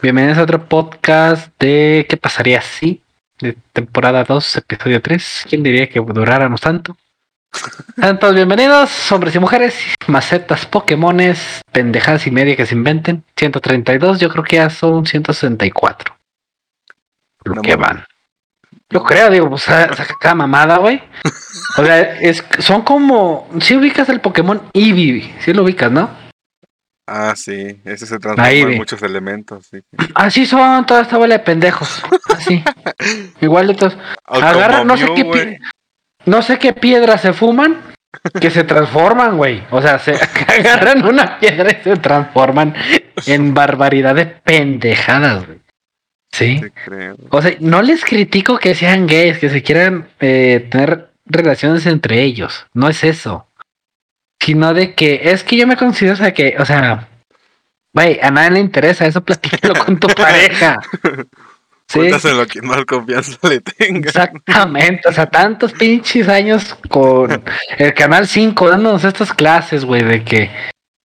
Bienvenidos a otro podcast de ¿Qué pasaría si? De temporada 2, episodio 3. ¿Quién diría que duráramos tanto? Sean todos bienvenidos, hombres y mujeres, macetas, pokémones, pendejadas y media que se inventen. 132, yo creo que ya son 164. Lo No que van. Yo creo, digo, pues sa- saca cada mamada, güey. O sea, es, son como. Si ubicas el Pokémon Eevee, si lo ubicas, ¿no? Ah, sí, ese se transforma Ahí en muchos elementos, sí. Así son toda esta bola de pendejos. Así. Igualitos. Agarran, no sé qué no sé qué piedras se fuman que se transforman, güey. O sea, se agarran una piedra y se transforman en barbaridad de pendejadas, güey. Sí. Sí, creo. O sea, no les critico que sean gays, que se quieran eh, tener relaciones entre ellos. No es eso. Sino de que es que yo me considero, o sea, que, o sea, güey, a nadie le interesa eso, platícalo con tu pareja. Sí. Cuéntaselo a quien más confianza le tenga. Exactamente, o sea, tantos pinches años con el Canal 5 dándonos estas clases, güey, de que...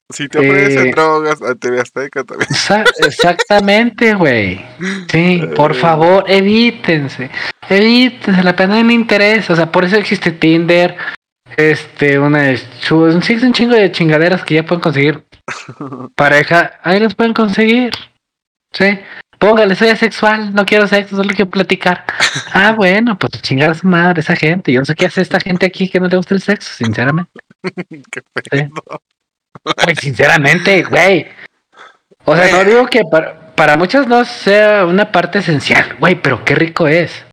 Si te ofrecen Eh, drogas a TV Azteca también. Exa- exactamente, güey. Sí, por favor, evítense. Evítense, la pena no le interesa. O sea, por eso existe Tinder. Este, una... chu- Sí, es un chingo de chingaderas que ya pueden conseguir pareja. Ahí los pueden conseguir. Sí. Póngale, soy asexual, no quiero sexo, solo quiero platicar. Ah, bueno, pues chingar a su madre esa gente. Yo no sé qué hace esta gente aquí que no le gusta el sexo, sinceramente. Qué pedo. Güey, sinceramente, güey. O sea, no digo que para, para muchos no sea una parte esencial, güey, pero qué rico es.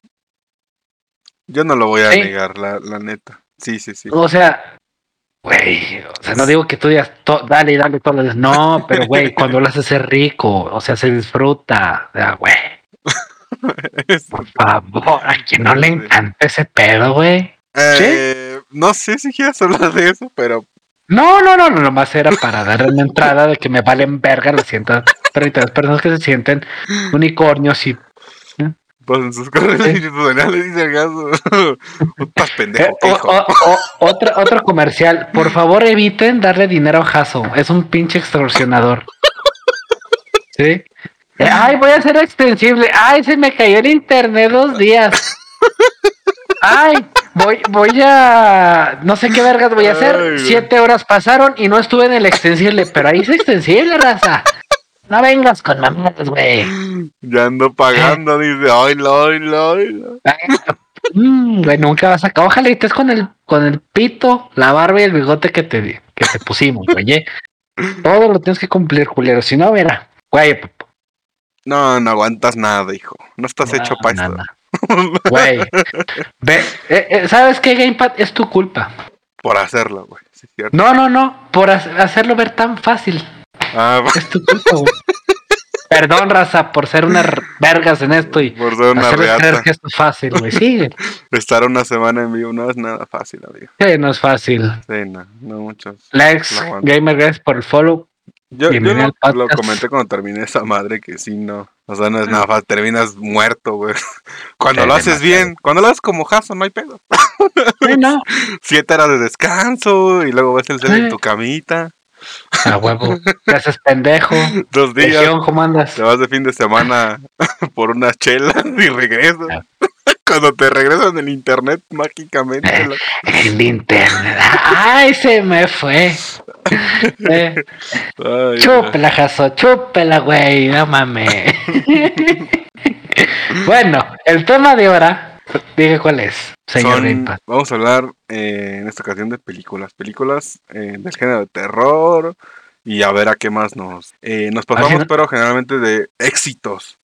Yo no lo voy a Sí. negar, la, la neta. Sí, sí, sí. O sea, güey, o sea, no digo que tú digas, dale, dale todos los días. No, pero güey, cuando lo haces es rico, o sea, se disfruta. O sea, güey, por favor, a quien no le encanta ese pedo, güey. Eh, No sé si quieres hablar de eso, pero No, no, no, no, nomás era para darle una entrada de que me valen verga las 132 personas que se sienten unicornios y pues en sus correos institucionales dice el gaso. Estás Eh, pendejo, o- hijo. o- o- otro, otro comercial. Por favor, eviten darle dinero a Jaso. Es un pinche extorsionador. ¿Sí? Ay, voy a ser extensible. Ay, se me cayó el internet dos días. Ay, voy, voy a. No sé qué vergas voy a hacer. Siete horas pasaron y no estuve en el extensible. Pero ahí es extensible, raza. No vengas con mamadas, güey. Ya ando pagando, dice, oílo, oílo, oílo. Mm, güey, nunca vas a acabar. Ojalá y estés con el, con el pito, la barba y el bigote que te, que te pusimos, güey. ¿eh? Todo lo tienes que cumplir, culero. Si no, verá. Güey, No, no aguantas nada, hijo. No estás hecho para no, esto. no. Güey. Ve, eh, eh, ¿Sabes qué, Gamepad? Es tu culpa. Por hacerlo, güey. Sí. No, no, no. Por ha- hacerlo ver tan fácil. Ah, Es tu culpa, güey. Perdón, raza, por ser unas vergas en esto y por ser una creer que esto es fácil, güey. Sí, Estar una semana en vivo no es nada fácil, amigo. sí, no es fácil. Sí, no, no muchos. Lex. Gamer, gracias por el follow. Yo, yo lo, lo comenté cuando terminé esa madre que sí, no. O sea, no es nada fácil. Terminas muerto, güey. Cuando Sí, lo haces demasiado. bien, cuando lo haces como Jaso, no hay pedo. Sí, no. Siete horas de descanso y luego ves el cel en tu camita. A huevo. Te haces pendejo. Dos días. Legión, ¿cómo andas? Te vas de fin de semana por unas chelas y regresas. Ah. Cuando te regresan el internet mágicamente. lo- El internet. Ay, se me fue. Eh, Ay, chúpela, Jaso, chúpela, güey. No mames. bueno, el tema de ahora. Dije cuál es, señor son- vamos a hablar eh, en esta ocasión de películas. Películas eh, del género de terror. Y a ver a qué más nos, eh, nos pasamos, no- pero generalmente de éxitos.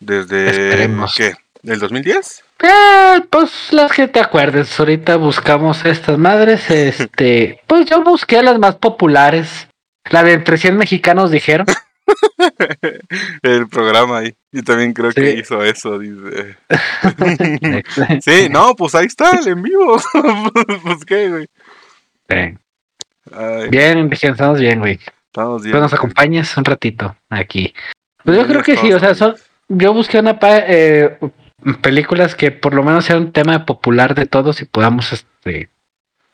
Desde. Esperemos. ¿Qué? ¿Del 2010? Eh, pues las que te acuerdes. Ahorita buscamos estas madres. Este, pues yo busqué las más populares. La de entre 100 mexicanos dijeron. El programa ahí. Yo también creo que hizo eso, dice. Sí, no, pues ahí está, el en vivo. pues qué, güey. Sí. Ay, Bien, estamos bien, güey. estamos bien. Pues nos acompañes un ratito aquí. Pues yo Bien, creo que sí, o sea, son, yo busqué una eh, películas que por lo menos sea un tema popular de todos y podamos este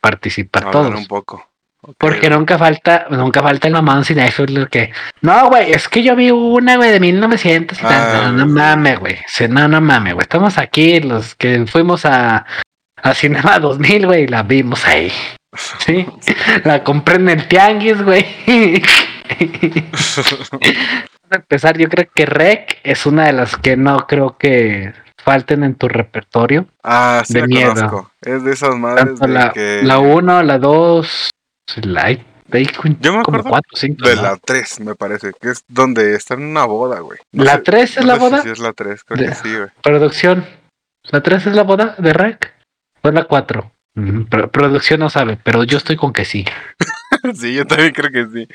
participar Hablar todos. un poco. Porque nunca falta, nunca falta el mamón cinéfilo que, no, güey, es que yo vi una, güey, de 1900 y. Ah, no, no mames, güey. No, no mames, güey. Estamos aquí, los que fuimos a, a Cinema 2000, güey, la vimos ahí. Sí, la compré en el tianguis, güey. Para empezar, yo creo que Rec es una de las que no creo que falten en tu repertorio. Ah, sí De la miedo. conozco. Es de esas madres Tanto de la, que... la 1, la 2, hay, con- Yo me como acuerdo 4, 5. De la 3, me parece, que es donde está en una boda, güey. No ¿La sé- 3 es no la boda? sí es la 3, creo De- que sí, güey. Producción. ¿La 3 es la boda de Rec? ¿O es la 4? producción no sabe, pero yo estoy con que sí. sí, yo también creo que sí.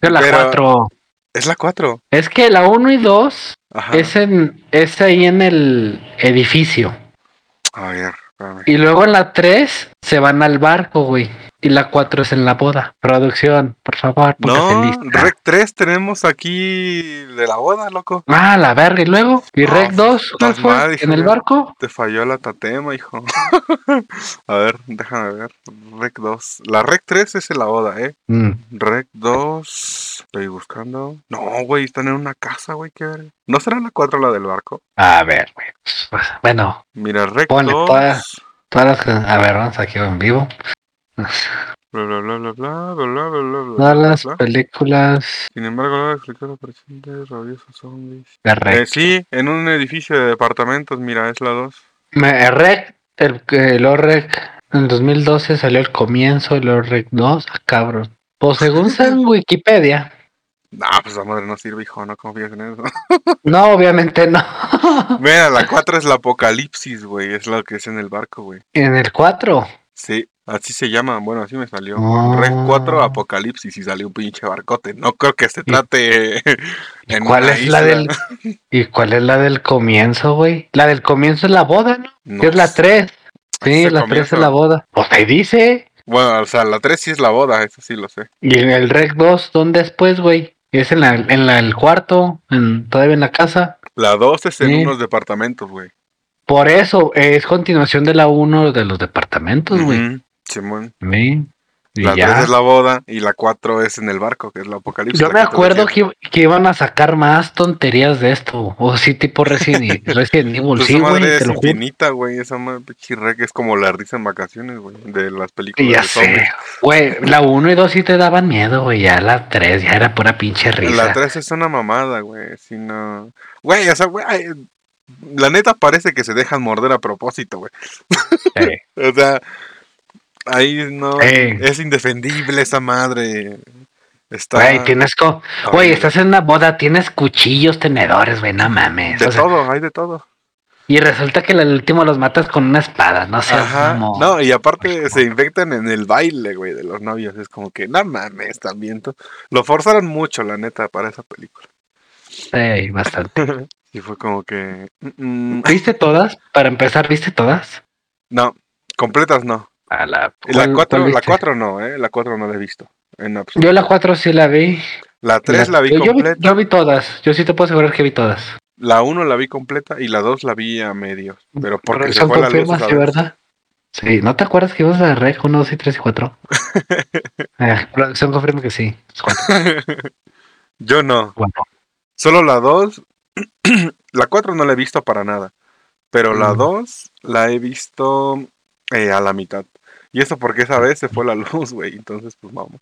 Es la Pero- 4. Es la 4. Es que la 1 y 2 Ajá. es, en, es ahí en el edificio. A ver, espérame. Y luego en la 3 se van al barco, güey. Y la 4 es en la boda. Producción, por favor, No, lista. Rec 3 tenemos aquí de la boda, loco. Ah, la verga. ¿Y luego? ¿Y No, Rec 2? ¿Cuál fue? hijo ¿En el barco? Te falló la tatema, hijo. A ver, déjame ver. Rec 2. La Rec 3 es en la boda, ¿eh? Mm. Rec 2. Estoy buscando. No, güey, están en una casa, güey, qué verga. ¿No será la 4 la del barco? A ver, güey. Pues, Bueno, Mira, Rec Ponle 2. todas. todas las. A ver, vamos aquí en vivo. Bla bla bla bla bla bla bla bla Las películas. Sin embargo, la película presente rabiosos zombies. Eh, sí, en un edificio de departamentos, mira, es la 2. Rec, el, el OREC, en 2012 salió el comienzo del OREC 2. Ah, cabrón. Pues según Wikipedia. No, pues la madre no sirve, hijo, no confías en eso. no, obviamente no. Mira, la 4 es la apocalipsis, güey, es lo que es en el barco, güey. ¿En el 4? Sí así se llama, bueno, así me salió. Ah. Rec 4 Apocalipsis y salió un pinche barcote. No creo que se trate en ¿Cuál es la isla. del ¿Y cuál es la del comienzo, güey? La del comienzo es la boda, ¿no? No Que es la sé. 3. Ese Sí, la 3 comienzo. es la boda. Pues ahí dice. Bueno, o sea, la 3 sí es la boda, eso sí lo sé. Y en el Rec 2, ¿dónde después, güey? Es en la, en la, el cuarto, en, todavía en la casa. La 2 es en Sí. unos departamentos, güey. Por eso es continuación de la 1 de los departamentos, güey. Ujú, Simón. La 3 ya. es la boda y la 4 es en el barco, que es la apocalipsis. Yo la me que acuerdo que, que iban a sacar más tonterías de esto. O sí, tipo Resident, Resident Evil. Pues Sí, madre te es infinita, güey. Esa madre rec es como la risa en vacaciones, güey. De las películas Ya de zombies. sé. Güey, la 1 y 2 sí te daban miedo, güey. Ya la 3 ya era pura pinche risa. La 3 es una mamada, güey. Si no. Güey, o sea, güey. La neta parece que se dejan morder a propósito, güey. Sí. O sea, ahí no. Es indefendible esa madre. Está. Güey, tienes co... Güey, estás en una boda, tienes cuchillos, tenedores, güey, no mames. De O sea, todo, hay de todo. y resulta que al último los matas con una espada, no Ajá. mamón. No, y aparte se infectan en el baile, güey, de los novios. Es como que, no mames, también. Lo forzaron mucho, la neta, para esa película. Sí, bastante. Y fue como que. mm, mm, ¿Viste todas? Para empezar, ¿viste todas? No, completas no. A la, Y La ¿cuál- 4 cuál la cuatro no, ¿eh? La 4 no la he visto. En absoluto. Yo la 4 sí la vi. La 3 la vi yo, yo completa. yo vi todas. Yo sí te puedo asegurar que vi todas. La 1 la vi completa y la 2 la vi a medios. Pero porque se fue la luz. vez. ¿verdad? Sí, ¿no te acuerdas que ibas a Rec 1, 2 y 3 y 4? eh, producción confirma que sí. Yo no. Bueno, Solo la 2. la 4 no la he visto para nada. Pero la Mm. 2 la he visto eh, a la mitad. Y eso porque esa vez se fue la luz, güey. Entonces, pues vamos.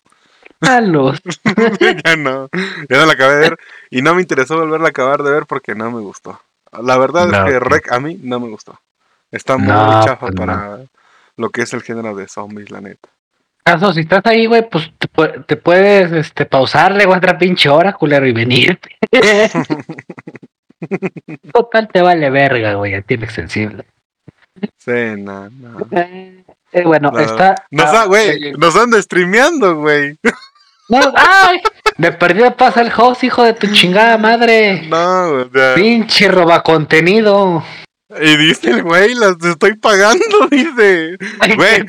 a luz. ya no. Ya no la acabé de ver. Y no me interesó volverla a acabar de ver porque no me gustó. La verdad No, es que. Rec a mí no me gustó. Está muy No, chafa pues no. para lo que es el género de zombies, la neta. Caso, si estás ahí, güey, pues te, pu- te puedes este, pausarle güey, otra pinche hora, culero, y venir. Total, te vale verga, güey, a ti el extensible. Sí, no, no. Eh, bueno, No, está. Nos, ah, eh, nos anda streameando, güey. no, ¡Ay! De perdida pasa el host, hijo de tu chingada madre. No, güey, o sea, Pinche roba contenido. Y dice el güey, las estoy pagando, dice. Güey,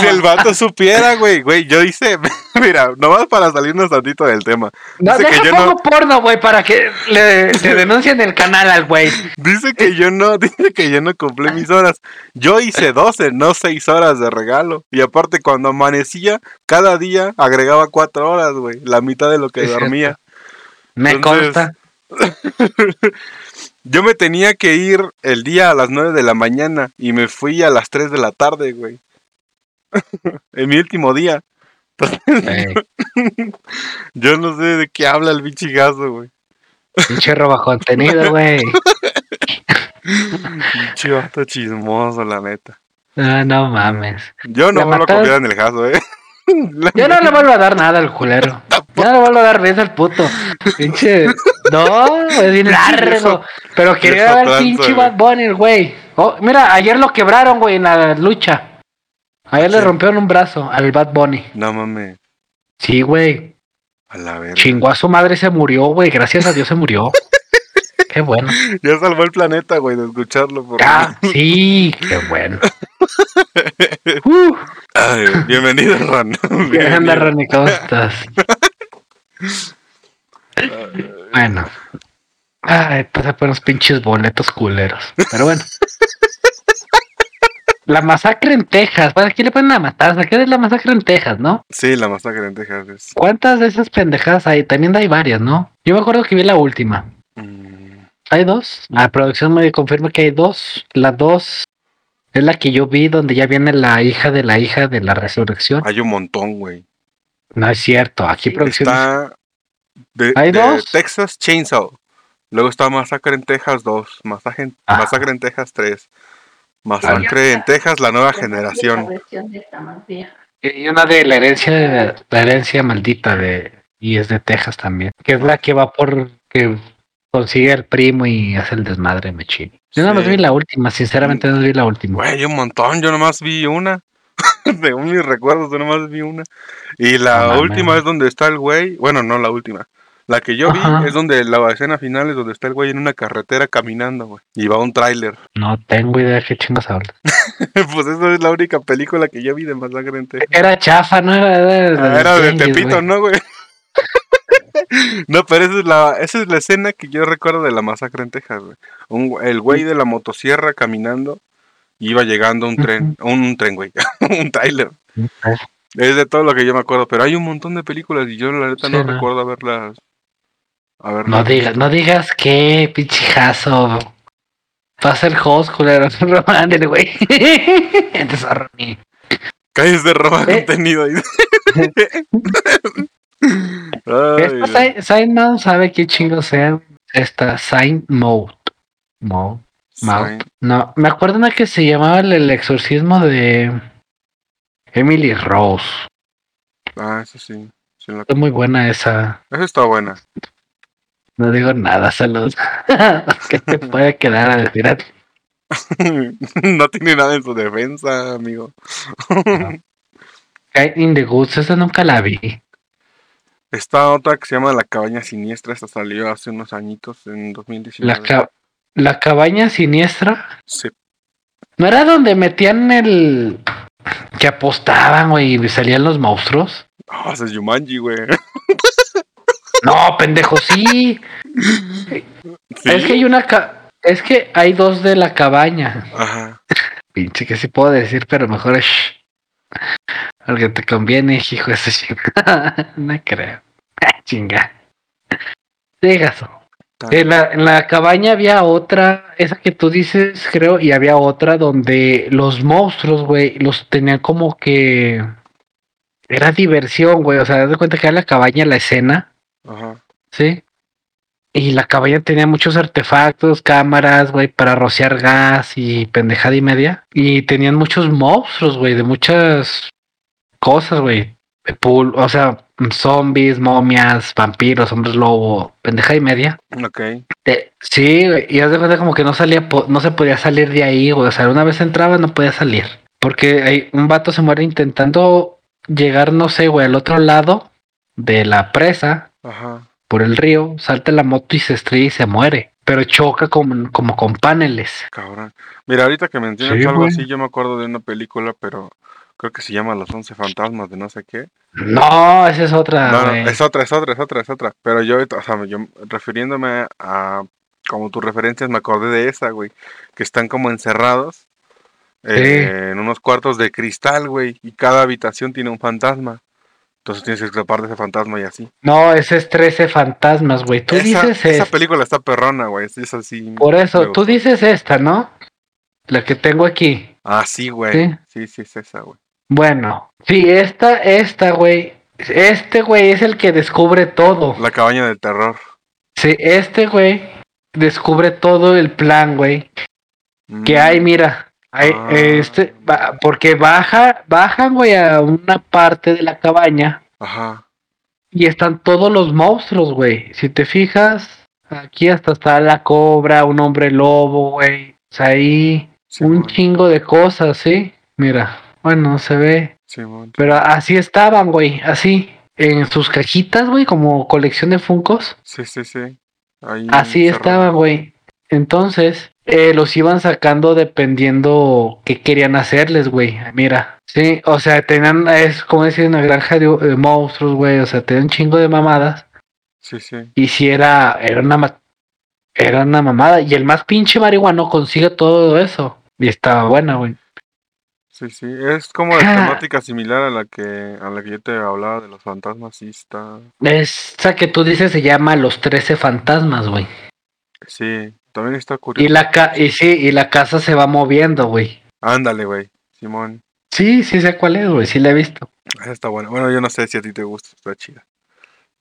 si el vato supiera, güey, güey, yo hice, mira, nomás para salirnos tantito del tema. No, Dice deja que yo pongo no, porno, güey, para que le, le denuncien el canal al güey. dice que yo no, dice que yo no cumplí mis horas. Yo hice 12, no 6 horas de regalo. Y aparte, cuando amanecía, cada día agregaba 4 horas, güey, la mitad de lo que Es cierto. dormía. Me Entonces- consta. Yo me tenía que ir el día a las 9 de la mañana y me fui a las 3 de la tarde, güey. en mi último día. Ey, Yo no sé de qué habla el bichigazo, güey. pinche roba contenido, güey. Pinche vato chismoso, la neta. No, no mames. Yo no vuelvo a confiar en el jazo, eh. La Yo no le vuelvo a dar nada al culero. Yo no le vuelvo a dar beso al puto. Pinche. No, es bien largo. Pero quería ver tranza, pinche. Bad Bunny, güey. Oh, mira, ayer lo quebraron, güey, en la lucha. Ayer le rompieron un brazo al Bad Bunny. No mames. Sí, güey. A la verga. Chingó a su madre, se murió, güey. Gracias a Dios se murió. Qué bueno. Ya salvó el planeta, güey, de escucharlo. Por... Ah, sí, qué bueno. Uh, Ay, bienvenido, Ron. ¿Qué onda, Bienvenido. Ronnie? ¿Cómo estás? Bueno. Ay, pasa por unos pinches boletos culeros. Pero bueno. La masacre en Texas. ¿Para qué le ponen la matanza? ¿Qué es la masacre en Texas, no? Sí, la masacre en Texas es. ¿Cuántas de esas pendejadas hay? También hay varias, ¿no? Yo me acuerdo que vi la última. Mm, ¿Hay dos? La producción me confirma que hay dos. La dos es la que yo vi donde ya viene la hija de la hija de la resurrección. hay un montón, güey. No es cierto. Aquí producción. Está. De, ¿Hay de dos? Texas Chainsaw. Luego está Masacre en Texas 2. Masacre en, Ah. Masacre en Texas 3. Masacre en Texas, la nueva generación. Y una de la herencia de la herencia maldita de y es de Texas también, que es la que va por que consigue al primo y hace el desmadre mechín. Yo nada más Sí. vi la última, sinceramente no vi la última. Güey, un montón. Yo nomás vi una. Según mis recuerdos, yo nomás vi una. Y la No última es donde está el güey. Bueno, no la última. La que yo vi Ajá. es donde la escena final es donde está el güey en una carretera caminando, güey. Y va un tráiler. No tengo idea de qué chingas hablas. pues esa es la única película que yo vi de Masacre en Texas. Era chafa, no era, era, Ah, de Era de Tepito. ¿no, güey? no, pero esa es, la, esa es la escena que yo recuerdo de la masacre en Texas, güey. Un güey- el güey de la motosierra caminando y iba llegando un tren, un tren, güey, un trailer. Es de todo lo que yo me acuerdo, pero hay un montón de películas y yo la neta Sí, no, no. recuerdo haberlas. haberlas No digas, no digas qué, pinchijazo. Va a ser host, culero. Ándale, güey. Entonces, Ronnie. Calles de roba Eh. contenido. Ay, Sign Mode sabe qué chingo sea. Esta Sign Mode. Mode. No, me acuerdo una que se llamaba el, el exorcismo de Emily Rose. Ah, eso sí. sí la- Es muy buena esa. Esa está buena. No digo nada, salud. ¿Qué te puede quedar a decir a ti? no tiene nada en su defensa, amigo. Guide in the Goods, esa nunca la vi. Está otra que se llama La Cabaña Siniestra. Esta salió hace unos añitos, en 2019. La, ca- la cabaña siniestra. Sí. ¿No era donde metían el. que apostaban, güey, y salían los monstruos? Ah, ese es Yumanji, güey. No, pendejo, sí. Sí. Es que hay una. ca- es que hay dos de la cabaña. Ajá. Pinche que sí puedo decir, pero mejor es. Porque te conviene, hijo de ese no creo. Chinga. Digas. En la, en la cabaña había otra, esa que tú dices, creo, y había otra donde los monstruos, güey, los tenían como que. Era diversión, güey. O sea, haz de cuenta que era la cabaña, la escena, Ajá. ¿sí? Y la cabaña tenía muchos artefactos, cámaras, güey, para rociar gas y pendejada y media. Y tenían muchos monstruos, güey, de muchas cosas, güey. O sea, zombies, momias, vampiros, hombres lobo, pendejada y media. Ok. Te- sí, y haz de cuenta como que no salía, no se podía salir de ahí. O sea, una vez entraba no podía salir. Porque hay, un vato se muere intentando llegar, no sé, güey, al otro lado de la presa Ajá. por el río, salta la moto y se estrella y se muere. pero choca como, como con paneles. Cabrón. Mira, ahorita que mencionas Sí, algo güey. así, yo me acuerdo de una película, pero creo que se llama Los Once Fantasmas de no sé qué. No, esa es otra, no, no, güey. es otra, es otra, es otra, es otra. Pero yo, o sea, yo refiriéndome a como tus referencias, me acordé de esa, güey. Que están como encerrados eh, en unos cuartos de cristal, güey. Y cada habitación tiene un fantasma. Entonces tienes que escapar de ese fantasma y así. No, ese es 13 fantasmas, güey. Tú esa, dices esa película está perrona, güey. Es así. Por eso, tú dices esta, ¿no? La que tengo aquí. Ah, sí, güey. Sí. Sí, sí, es esa, güey. Bueno, sí, esta, esta, güey. Este güey es el que descubre todo. La cabaña del terror. Sí, este güey descubre todo el plan, güey. Que Mm, hay, mira. Hay, Ah. este, porque baja, bajan, güey, a una parte de la cabaña Ajá. y están todos los monstruos, güey. Si te fijas, aquí hasta está la cobra, un hombre lobo, güey. O sea, ahí un chingo de cosas, ¿sí? Mira, bueno, se ve. Simón. Pero así estaban, güey, así. En sus cajitas, güey, como colección de Funcos. Sí, sí, sí. Ahí Así estaban, güey. Entonces, eh, los iban sacando dependiendo qué querían hacerles, güey. Mira, sí, o sea, tenían, es como decir, una granja de, de monstruos, güey. O sea, tenían un chingo de mamadas. Sí, sí. Y si era, era una, era una mamada. Y el más pinche marihuano consigue todo eso. Y estaba buena, güey. Sí, sí. Es como de Ah. temática similar a la que a la que yo te hablaba de los fantasmas. Sí, está. Esa que tú dices se llama Los Trece Fantasmas, güey. Sí, también está Y curioso. la ca y sí, y la casa se va moviendo, güey. Ándale, güey. Simón. Sí, sí sé cuál es, güey. Sí la he visto. Esa está buena. Bueno, yo no sé si a ti te gusta. Está chida.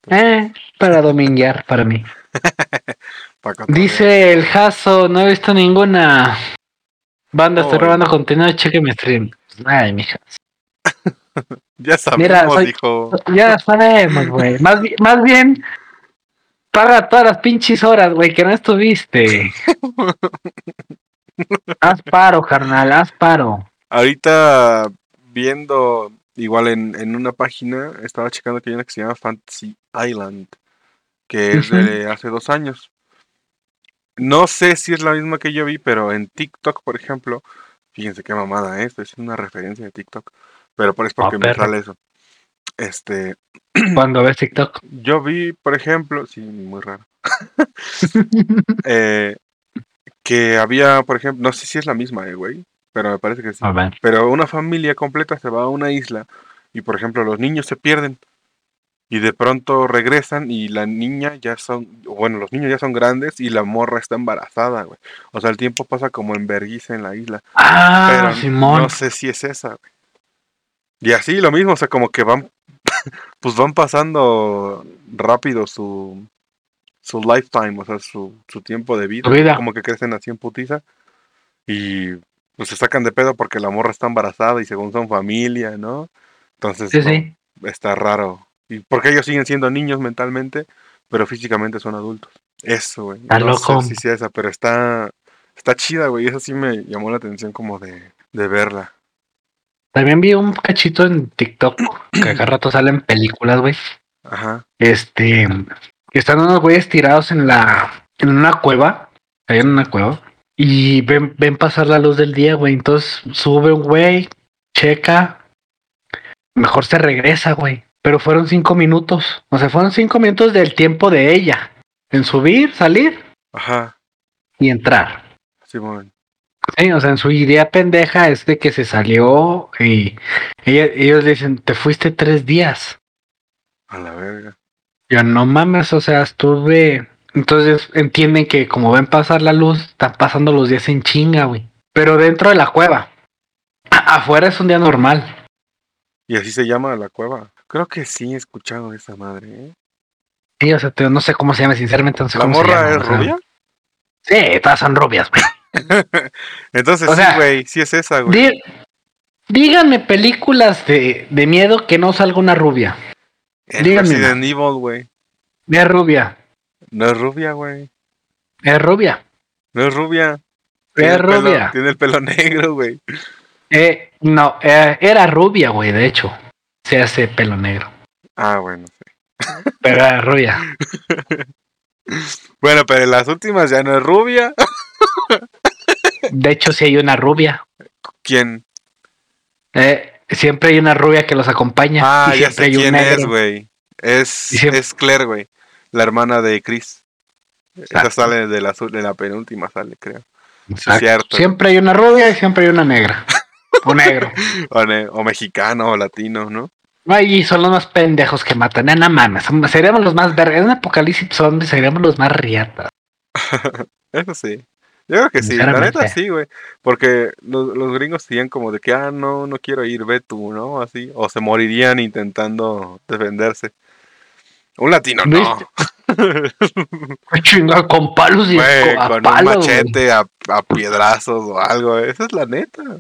Eh, para dominguear, para mí. Dice el Jaso, no he visto ninguna banda, estoy Oy. robando contenido, cheque mi stream. Ay, mija. Ya sabemos, Mira, soy- dijo. Ya sabemos, güey. Más, más bien, paga todas las pinches horas, güey, que no estuviste. haz paro, carnal, haz paro. Ahorita viendo, igual en, en una página, estaba checando que hay una que se llama Fantasy Island, que es de hace dos años. No sé si es la misma que yo vi, pero en TikTok, por ejemplo, fíjense qué mamada es, es una referencia de TikTok, pero por es porque me sale eso. Este, Cuando ves TikTok. yo vi, por ejemplo, sí, muy raro, eh, que había, por ejemplo, no sé si es la misma, eh, güey, pero me parece que sí. A ver. Pero una familia completa se va a una isla y, por ejemplo, los niños se pierden y de pronto regresan y la niña ya son, bueno, los niños ya son grandes y la morra está embarazada, güey. O sea, el tiempo pasa como en vergüenza en la isla. Ah, pero Simón. no sé si es esa, güey. Y así lo mismo, o sea, como que van, pues van pasando rápido su, su lifetime, o sea, su, su tiempo de vida. Vida. Como que crecen así en putiza y pues se sacan de pedo porque la morra está embarazada y según son familia, ¿no? Entonces Sí, no, sí. está raro. Y porque ellos siguen siendo niños mentalmente, pero físicamente son adultos. Eso, güey. Está no loco. sé si sea esa, pero está, está chida, güey. Esa sí me llamó la atención como de, de verla. También vi un cachito en TikTok que cada rato salen películas, güey. Ajá. Este, que están unos güeyes tirados en la, en una cueva, ahí en una cueva, y ven, ven pasar la luz del día, güey. Entonces sube un güey, checa, mejor se regresa, güey. Pero fueron cinco minutos, o sea, fueron cinco minutos del tiempo de ella, en subir, salir Ajá. y entrar. Simón. Sí, o sea, en su idea pendeja es de que se salió y ella- ellos dicen, te fuiste tres días. A la verga. Yo no mames, o sea, estuve. Entonces entienden que como ven pasar la luz, están pasando los días en chinga, güey. Pero dentro de la cueva. Afuera es un día normal. Y así se llama la cueva. Creo que sí he escuchado esa madre, ¿eh? Sí, o sea, te- no sé cómo se llama, sinceramente no sé ¿La cómo se morra llama, es o sea. rubia? Sí, todas son rubias, güey. Entonces O sí, sea, güey. Sí es esa, güey. Dí- díganme películas de, de miedo que no salga una rubia. En díganme. Resident Evil, güey. Es rubia. No es rubia, güey. Es rubia. No es rubia. Tiene Es el pelo- rubia. tiene el pelo negro, güey. Eh, no, eh, era rubia, güey, de hecho. Se hace pelo negro. Ah, bueno. sí. Pero era rubia. Bueno, pero en las últimas ya no es rubia. De hecho, sí hay una rubia. ¿Quién? Eh, siempre hay una rubia que los acompaña. Ah, y ya sé hay quién es, güey. Es, es Claire, güey. La hermana de Chris. Esa Exacto. sale de la, de la penúltima, sale, creo. Exacto. cierto. Siempre hay una rubia y siempre hay una negra. O negro. O, ne- o mexicano o latino, ¿no? Ay, son los más pendejos que matan. Eh, no mames. Seríamos los más vergas. En un apocalipsis zombie seríamos los más riatas. Eso sí. Yo creo que sí, la neta sí, güey. Porque los, los gringos serían como de que, ah, no, no quiero ir, ve tú, ¿no? Así. O se morirían intentando defenderse. Un latino, no. Chinga, con palos y a con palos, un machete a, a piedrazos o algo. Esa es la neta.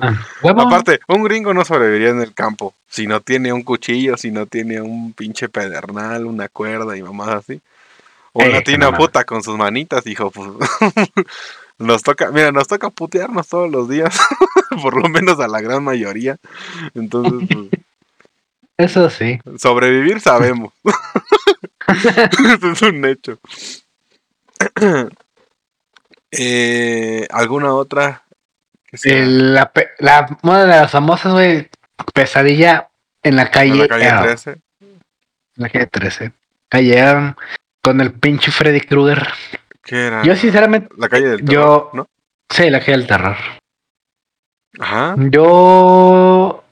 Ah. Aparte, un gringo no sobreviviría en el campo si no tiene un cuchillo, si no tiene un pinche pedernal, una cuerda y mamás así. O Eh, una tina mamá. puta con sus manitas, hijo. Pues, nos toca, mira, nos toca putearnos todos los días, por lo menos a la gran mayoría. Entonces, pues, Eso sí. sobrevivir sabemos. Eso es un hecho. Eh, ¿Alguna otra? La, la- una de las famosas, güey, pesadilla en la calle. en la calle Elm, 13? en la calle 13. Calle Elm, con el pinche Freddy Krueger. ¿Qué era? Yo, sinceramente, La calle del yo- terror, ¿no? sí, la calle del terror. Ajá. Yo,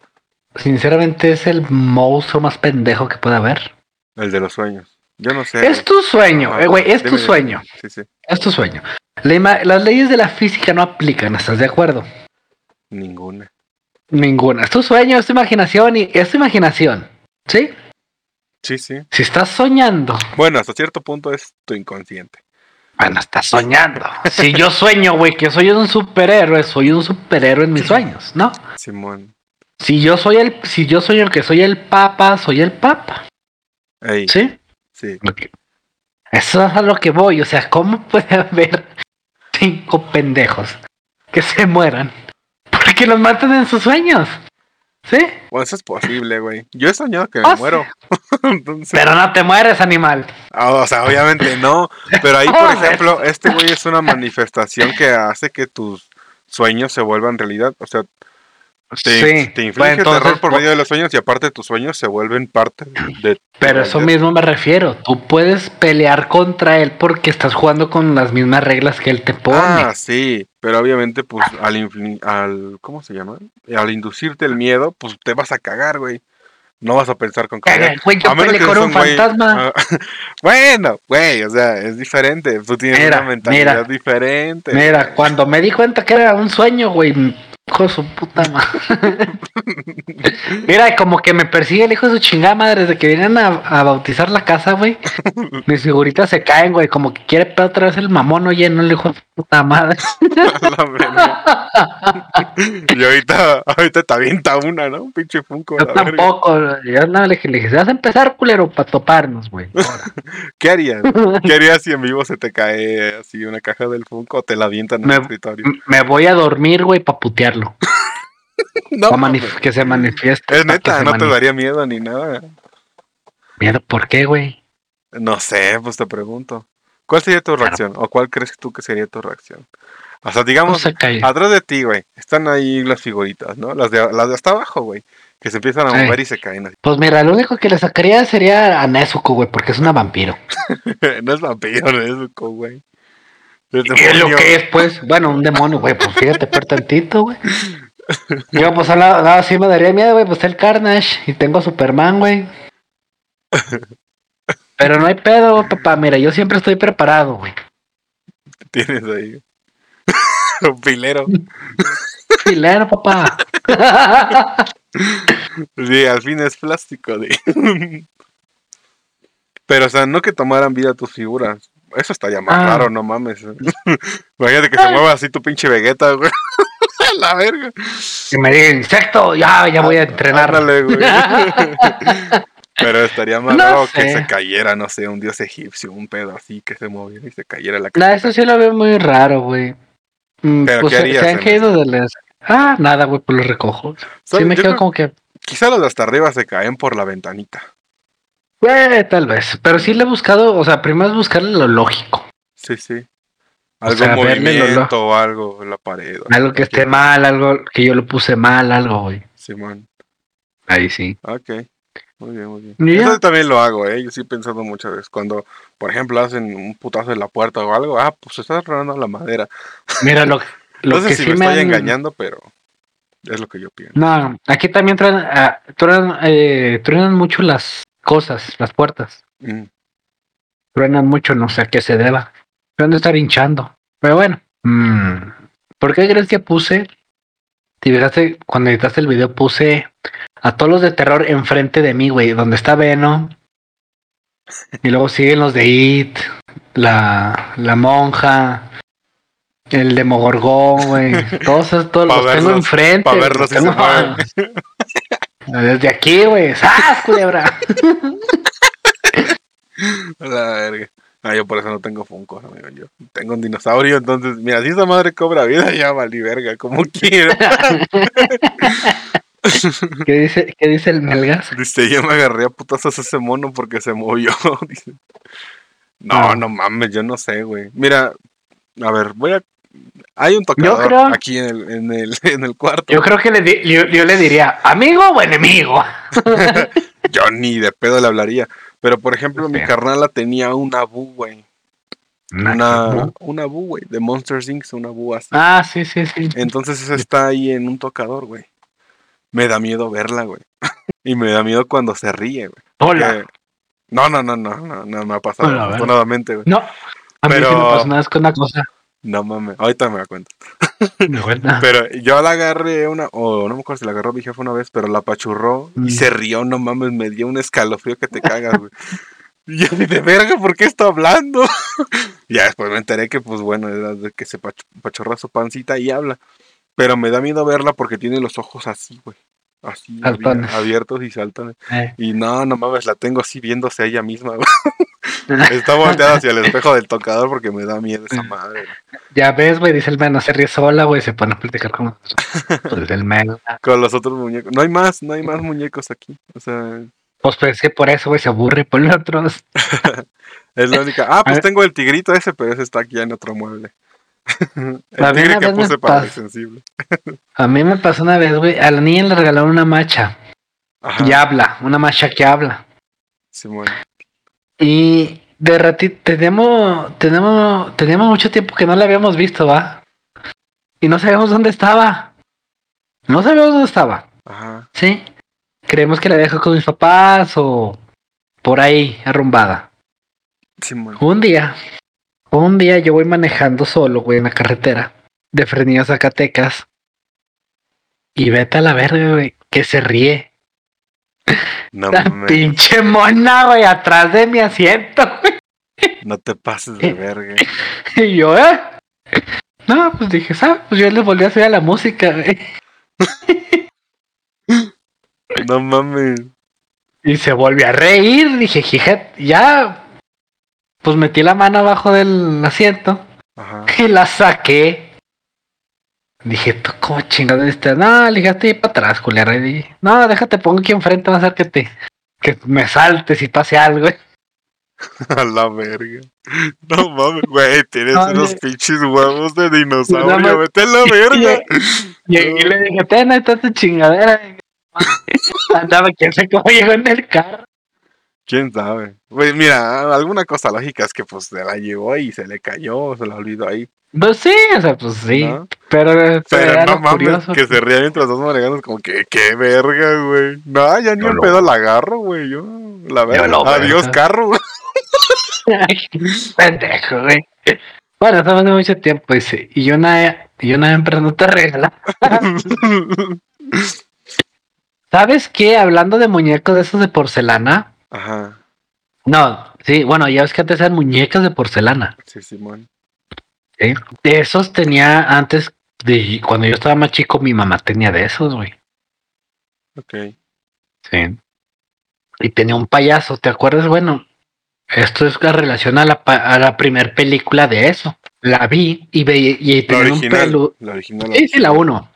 sinceramente, es el monstruo más pendejo que puede haber. El de los sueños. Yo no sé. Es tu sueño, eh, güey, es tu sueño. Sí, sí. Es tu sueño. La las leyes de la física no aplican, ¿estás de acuerdo? Ninguna. Ninguna. Es tu sueño, es tu imaginación y es tu imaginación. ¿Sí? Sí, sí. Si estás soñando, Bueno, hasta cierto punto es tu inconsciente. bueno, estás soñando. Si yo sueño, güey, que soy un superhéroe, soy un superhéroe en mis sueños, ¿no? Simón. Si yo soy el, si yo soy el que soy el papa, soy el papa. Sí. ¿Sí? Eso es a lo que voy. O sea, ¿cómo puede haber cinco pendejos que se mueran? Porque los matan en sus sueños. ¿Sí? Bueno, eso es posible, güey. Yo he soñado que me Ah, muero. Entonces, Pero no te mueres, animal. ah, o sea, obviamente no. Pero ahí, por ejemplo, este güey es una manifestación que hace que tus sueños se vuelvan realidad. O sea, te, sí. te inflige Bueno, entonces, terror por po- medio de los sueños y aparte tus sueños se vuelven parte de Pero eso mismo me refiero. Tú puedes pelear contra él porque estás jugando con las mismas reglas que él te pone. Ah, sí, pero obviamente, pues, al, al, ¿cómo se llama? Al inducirte el miedo, pues, te vas a cagar, güey. No vas a pensar con Caga, cagar. güey, yo A menos peleé que con un güey- fantasma. ah, bueno, güey, o sea, es diferente. Tú tienes Mira, una mentalidad mira. diferente. Mira, cuando me di cuenta que era un sueño, güey, hijo de su puta madre. Mira, como que me persigue el hijo de su chingada madre desde que vienen a, a bautizar la casa, güey. Mis figuritas se caen, güey, como que quiere pegar otra vez el mamón, oye, no el hijo de su puta madre. La. Y ahorita, ahorita te avienta una, ¿no? Un pinche funko. Yo tampoco, yo no le dije, le dije, vas a empezar, culero, para toparnos, güey. ¿Qué harías? ¿Qué harías si en vivo se te cae así una caja del funko o te la avientan en Me- el escritorio? Me voy a dormir, güey, para putearlo. No, que se manifieste. es neta, no te daría miedo ni nada. Miedo, ¿por qué, güey? No sé, pues te pregunto. ¿Cuál sería tu reacción? ¿O cuál crees tú que sería tu reacción? O sea, No digamos, se atrás de ti, güey, están ahí las figuritas, ¿no? Las de, las de hasta abajo, güey, que se empiezan a mover y se caen así. Pues mira, lo único que le sacaría sería a Nezuko, güey, porque es una vampiro. no es vampiro, no es Zuko, güey. ¿Y es lo que es, pues? Bueno, un demonio, güey, pues fíjate, por tantito, güey. Yo, pues, al lado sí me daría miedo, güey, pues el Carnage y tengo a Superman, güey. Pero no hay pedo, papá, mira, yo siempre estoy preparado, güey. Tienes ahí. Un filero. Filero, papá. Sí, al fin es plástico, de. Pero, o sea, no que tomaran vida tus figuras. Eso estaría más Ah. raro, no mames. Imagínate que se mueva así tu pinche Vegeta, güey. La verga. Que me diga insecto, ya, ya voy a entrenar. Ándale, güey. Pero estaría más No raro que se cayera, no sé, un dios egipcio, un pedo así, que se moviera y se cayera la No, casa. eso sí lo veo muy raro, güey. Mm, ¿Pero Pues qué se, harías se han caído de las... Ah, nada, güey, pues los recojo. Sí me Yo quedo creo- como que... Quizá los de hasta arriba se caen por la ventanita. Eh, tal vez. Pero sí le he buscado, o sea, primero es buscarle lo lógico. Sí, sí. O Algo sea, verle lo- movimiento o algo en la pared. o Algo que esté mal, algo que yo lo puse mal, algo, güey. Simón. Ahí sí. Ok. Muy bien, muy bien. Y ya. Eso también lo hago, ¿eh? Yo sí he pensado muchas veces. Cuando, por ejemplo, hacen un putazo en la puerta o algo, ah, pues se está robando la madera. Mira, lo, lo no sé que si sí me me estoy han- engañando, pero es lo que yo pienso. No, aquí también truenan, ah, truenan, eh, truenan mucho las cosas, las puertas. Mm. Truenan mucho, no sé a qué se deba. Han de estar hinchando. Pero bueno. mm, ¿Por qué crees que puse? Si cuando editaste el video puse a todos los de terror enfrente de mí, güey. Donde está Venom. Y luego siguen los de It. La, la monja. El Demogorgón, güey. Todos, esos- todos Pa' los tengo verlos- enfrente. pa' güey, verlos si se tengo-. Desde aquí, güey. ¡Sas, culebra! La verga. Yo por eso no tengo Funko, amigo. Yo tengo un dinosaurio, entonces, mira, si esa madre cobra vida, ya valí verga, como quiera. ¿Qué dice, ¿Qué dice el Melgas? Dice, yo me agarré a putazos a ese mono porque se movió. Dice. No, Ah. no mames, yo no sé, güey. Mira, a ver, voy a. Hay un tocador creo- aquí en el, en el, en el cuarto. Yo creo que le di- yo, yo le diría, ¿amigo o enemigo? Yo ni de pedo le hablaría. Pero por ejemplo, mi Sí. carnala tenía una bu, güey. Una, una bu, güey. De Monster Inc. Una bu así. Ah, sí, sí, sí. Entonces esa está ahí en un tocador, güey. Me da miedo verla, güey. y me da miedo cuando se ríe, güey. Hola. No, no, no, no, no, no me ha pasado, Hola, afortunadamente, güey. No, a mí sí me pasó vez con una cosa. No mames, ahorita me da cuenta. Me cuenta. Pero yo la agarré una, o no me acuerdo si la agarró mi jefe una vez, pero la apachurró Mm. y se rió, no mames, me dio un escalofrío que te cagas, güey. Y yo de verga, ¿por qué está hablando? ya después me enteré que, pues bueno, era de que se pach- apachurra su pancita y habla. Pero me da miedo verla porque tiene los ojos así, güey. Así, abiertos y saltones. Eh. Y no, no mames, la tengo así viéndose a ella misma. Está volteada hacia el espejo del tocador porque me da miedo esa madre. Ya ves, güey, dice el men, no se ríe sola, güey, se pone a platicar con nosotros. Pues el men. Con los otros muñecos. No hay más, no hay más muñecos aquí. O sea, Pues, es que por eso, güey, se aburre por los otros. es la única. Ah, pues tengo el tigrito ese, pero ese está aquí en otro mueble. el A mí tigre que puse para el pas- sensible. A mí me pasó una vez, güey, a la niña le regalaron una macha Ajá. y habla, una macha que habla. Simón. Y de ratito, tenemos, tenemos, teníamos mucho tiempo que no la habíamos visto, ¿va? Y no sabíamos dónde estaba. No sabíamos dónde estaba, Ajá. ¿sí? Creemos que la dejó con mis papás o por ahí, arrumbada. Simón. Un día, un día yo voy manejando solo, güey, en la carretera de Frenillo a Zacatecas. Y vete a la verga, güey, que se ríe. No La pinche mona, güey, atrás de mi asiento, güey. No te pases de verga. Y yo, ¿eh? No, pues dije, ¿sabes? Pues yo le volví a subir a la música, güey. No mames. Y se volvió a reír. Dije, ya. Pues metí la mano abajo del asiento Ajá. y la saqué. Dije, ¿tú cómo chingado está? No, le dije, estoy para atrás, culera. Dije, no, déjate, pongo aquí enfrente, va a hacer que te. Que me saltes y pase algo. A la verga. No mames, güey. Tienes No, unos le- pinches huevos de dinosaurio. más- Vete a la verga. Y, y le dije, ten, ahí está tu chingadera. Andaba, quién sabe cómo llegó en el carro. ¿Quién sabe? Pues mira, alguna cosa lógica es que pues se la llevó y se le cayó, se la olvidó ahí. Pues sí, o sea, pues sí. ¿no? Pero, Pero era no mames, curioso. que se ría mientras dos manejando, como que, qué verga, güey. No, ya ni Yo un lo- pedo la agarro, güey. Yo, la verga. lo Adiós, carro, güey. Pendejo, güey. Bueno, estamos hace mucho tiempo, dice. Y una, y una hembra no te regala. ¿Sabes qué? Hablando de muñecos de esos de porcelana. Ajá, No, sí, bueno, ya ves que antes eran muñecas de porcelana. sí, Simón. ¿sí? De esos tenía antes, de cuando yo estaba más chico, mi mamá tenía de esos, güey. Ok. Sí. Y tenía un payaso, ¿te acuerdas? Bueno, esto es la relación a la, a la primer película de eso. La vi y veía y La tenía un pelo. La original. Sí, sí, la uno.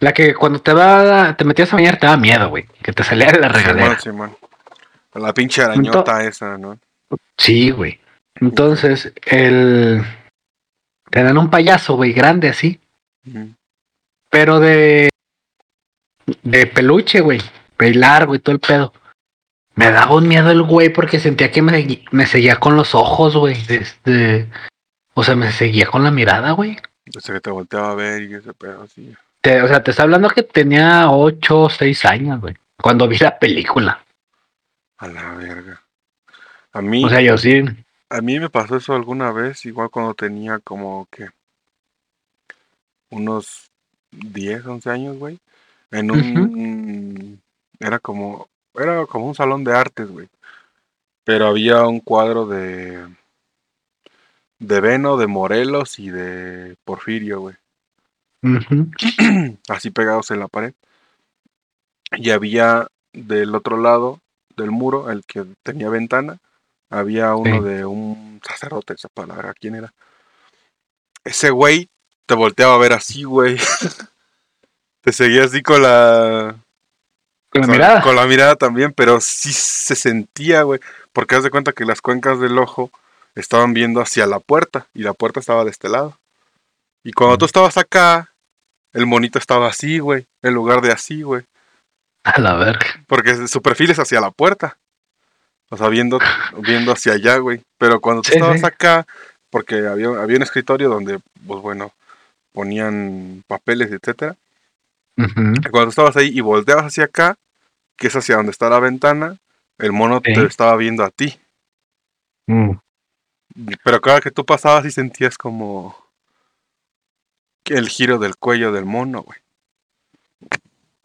La que cuando te va, te metías a bañar te daba miedo, güey. Que te salía de la regadera. Simón, Simón. La pinche arañota esa, ¿no? Sí, güey. Entonces, el. Te dan un payaso, güey, grande así. Pero de. De peluche, güey. Largo y todo el pedo. Me daba un miedo el güey porque sentía que me, me seguía con los ojos, güey. Este, o sea, me seguía con la mirada, güey. O sea, que te volteaba a ver y ese pedo así. o sea, te está hablando que tenía 8 o 6 años, güey. Cuando vi la película. A la verga. A mí. O sea, yo sí. A mí me pasó eso alguna vez, igual cuando tenía como que. Unos 10, 11 años, güey. En un. Era como era como un salón de artes, güey. Pero había un cuadro de. De Veno, de Morelos y de Porfirio, güey. Así pegados en la pared. Y había del otro lado del muro, el que tenía ventana, había uno de un sacerdote, esa palabra, ¿quién era? Ese güey te volteaba a ver así, güey. te seguía así con la con la mirada. Con la mirada también, pero sí se sentía, güey. Porque haz de cuenta que las cuencas del ojo estaban viendo hacia la puerta y la puerta estaba de este lado. Y cuando tú estabas acá, el monito estaba así, güey, en lugar de así, güey. A la verga. Porque su perfil es hacia la puerta. O sea, viendo, viendo hacia allá, güey. Pero cuando tú estabas acá, porque había, había un escritorio donde, pues bueno, ponían papeles, etcétera. Cuando tú estabas ahí y volteabas hacia acá, que es hacia donde está la ventana, el mono te estaba viendo a ti. Mm. Pero cada que tú pasabas y sentías como el giro del cuello del mono, güey.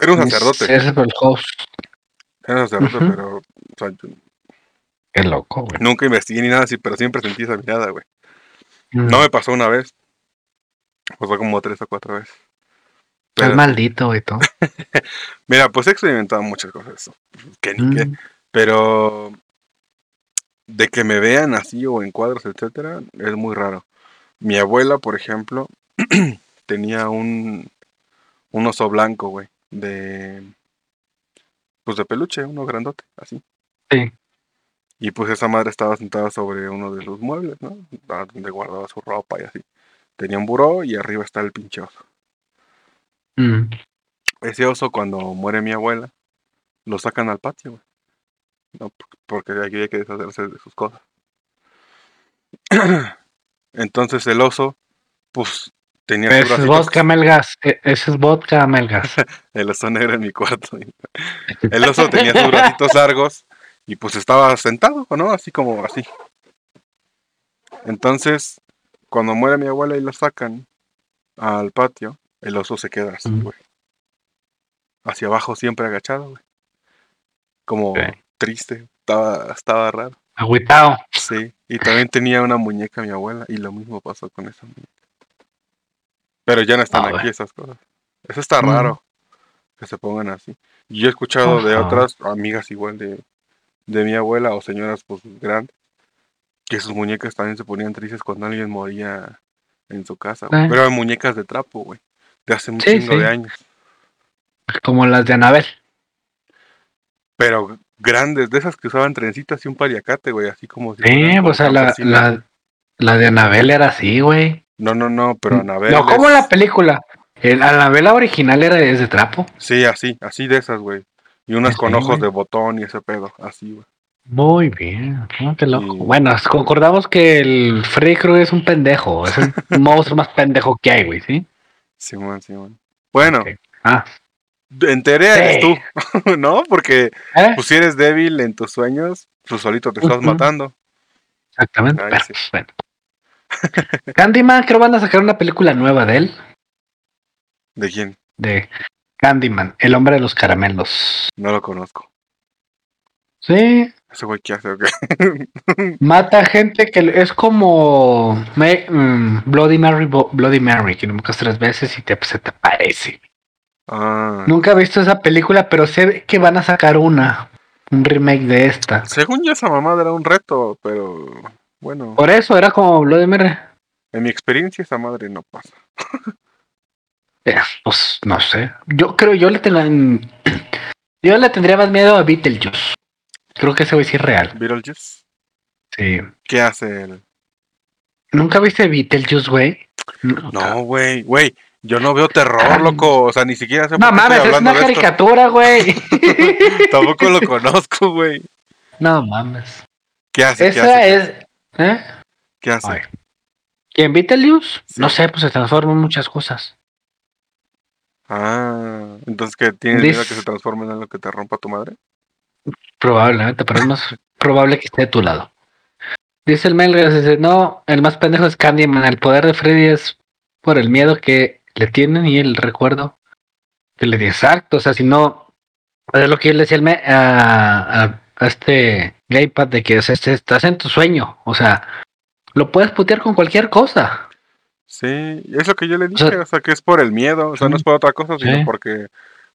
Era un sacerdote. Es el host. Era un sacerdote, pero. O Qué loco, güey. Nunca investigué ni nada así, pero siempre sentí esa mirada, güey. No me pasó una vez. Pasó como tres o cuatro veces. Es maldito y todo. Mira, pues he experimentado muchas cosas. Que ni qué. Pero de que me vean así o en cuadros, etcétera, es muy raro. Mi abuela, por ejemplo, tenía un, un oso blanco, güey, de pues de peluche, uno grandote, así. Sí. Y pues esa madre estaba sentada sobre uno de los muebles, ¿no? Donde guardaba su ropa y así. Tenía un buró y arriba está el pinche oso. Mm. Ese oso cuando muere mi abuela, lo sacan al patio, güey. No, porque aquí hay que deshacerse de sus cosas. Entonces el oso, pues tenía Ese es vodka melgas, e, ese es vodka melgas. el oso negro en mi cuarto. El oso tenía sus bracitos largos y pues estaba sentado, ¿no? Así como así. Entonces, cuando muere mi abuela y lo sacan al patio, el oso se queda así, güey. Hacia abajo, siempre agachado, güey. Como triste. Estaba, estaba raro. Agüitado. Sí. Y también tenía una muñeca mi abuela. Y lo mismo pasó con esa muñeca. Pero ya no están ah, aquí esas cosas. Eso está raro. Que se pongan así. Y yo he escuchado de otras amigas igual de, de mi abuela o señoras pues grandes. Que sus muñecas también se ponían tristes cuando alguien moría en su casa. Pero eran muñecas de trapo, güey de hace un chingo de años. Como las de Anabel. Pero grandes, de esas que usaban trencitas y un pariacate, güey, así como si Sí, pues la, la, la, de Anabel era así, güey. No, no, no, pero Anabel. No, como la película. El Anabel original era de trapo. Sí, así, así de esas, güey. Y unas con ojos de botón y ese pedo, así, güey. Muy bien, ah, qué loco. Bueno, concordamos que el Freddy Krueger es un pendejo, es el monstruo más pendejo que hay, güey, ¿sí? Simón, Simón. Bueno, ah. en teoría eres tú, ¿no? Porque ¿Eh? pues, si eres débil en tus sueños, pues solito te estás matando. Exactamente. bueno. Candyman, creo van a sacar una película nueva de él. ¿De quién? De Candyman, el hombre de los caramelos. No lo conozco. Sí. ¿Ese güey qué hace? Mata gente que es como mm, Bloody Mary, Bloody Mary, que nunca tres veces y te, se te aparece. Ah. Nunca he visto esa película, pero sé que van a sacar una, un remake de esta. Según yo, esa mamada era un reto, pero bueno. Por eso era como Mary. En mi experiencia, esa madre no pasa. Eh, pues no sé. Yo creo, yo le tengo. Yo le tendría más miedo a Beetlejuice. Creo que ese güey sí es real. Beetlejuice. Sí. ¿Qué hace él? ¿Nunca viste Beetlejuice, güey? No, güey, güey. Yo no veo terror, loco. O sea, ni siquiera sé No qué mames, es una caricatura, güey. Tampoco lo conozco, güey. no mames. ¿Qué hace? ¿Qué Esa hace? es. ¿Eh? ¿Qué hace? Ay. ¿Quién Beetlejuice? Sí. No sé, pues se transforma en muchas cosas. Ah, entonces que tienes miedo a que se transforme en algo que te rompa tu madre. Probablemente, pero es más probable que esté de tu lado. Dice el Melgas, dice, no, el más pendejo es Candyman, el poder de Freddy es por el miedo que le tienen y el recuerdo que le di exacto, o sea, si no, es lo que yo le decía al me- a, a- a este Gamepad de que estás en tu sueño, o sea, lo puedes putear con cualquier cosa. Sí, es lo que yo le dije, sea, o sea, que es por el miedo, o sea, no es por otra cosa, sino Sí. porque...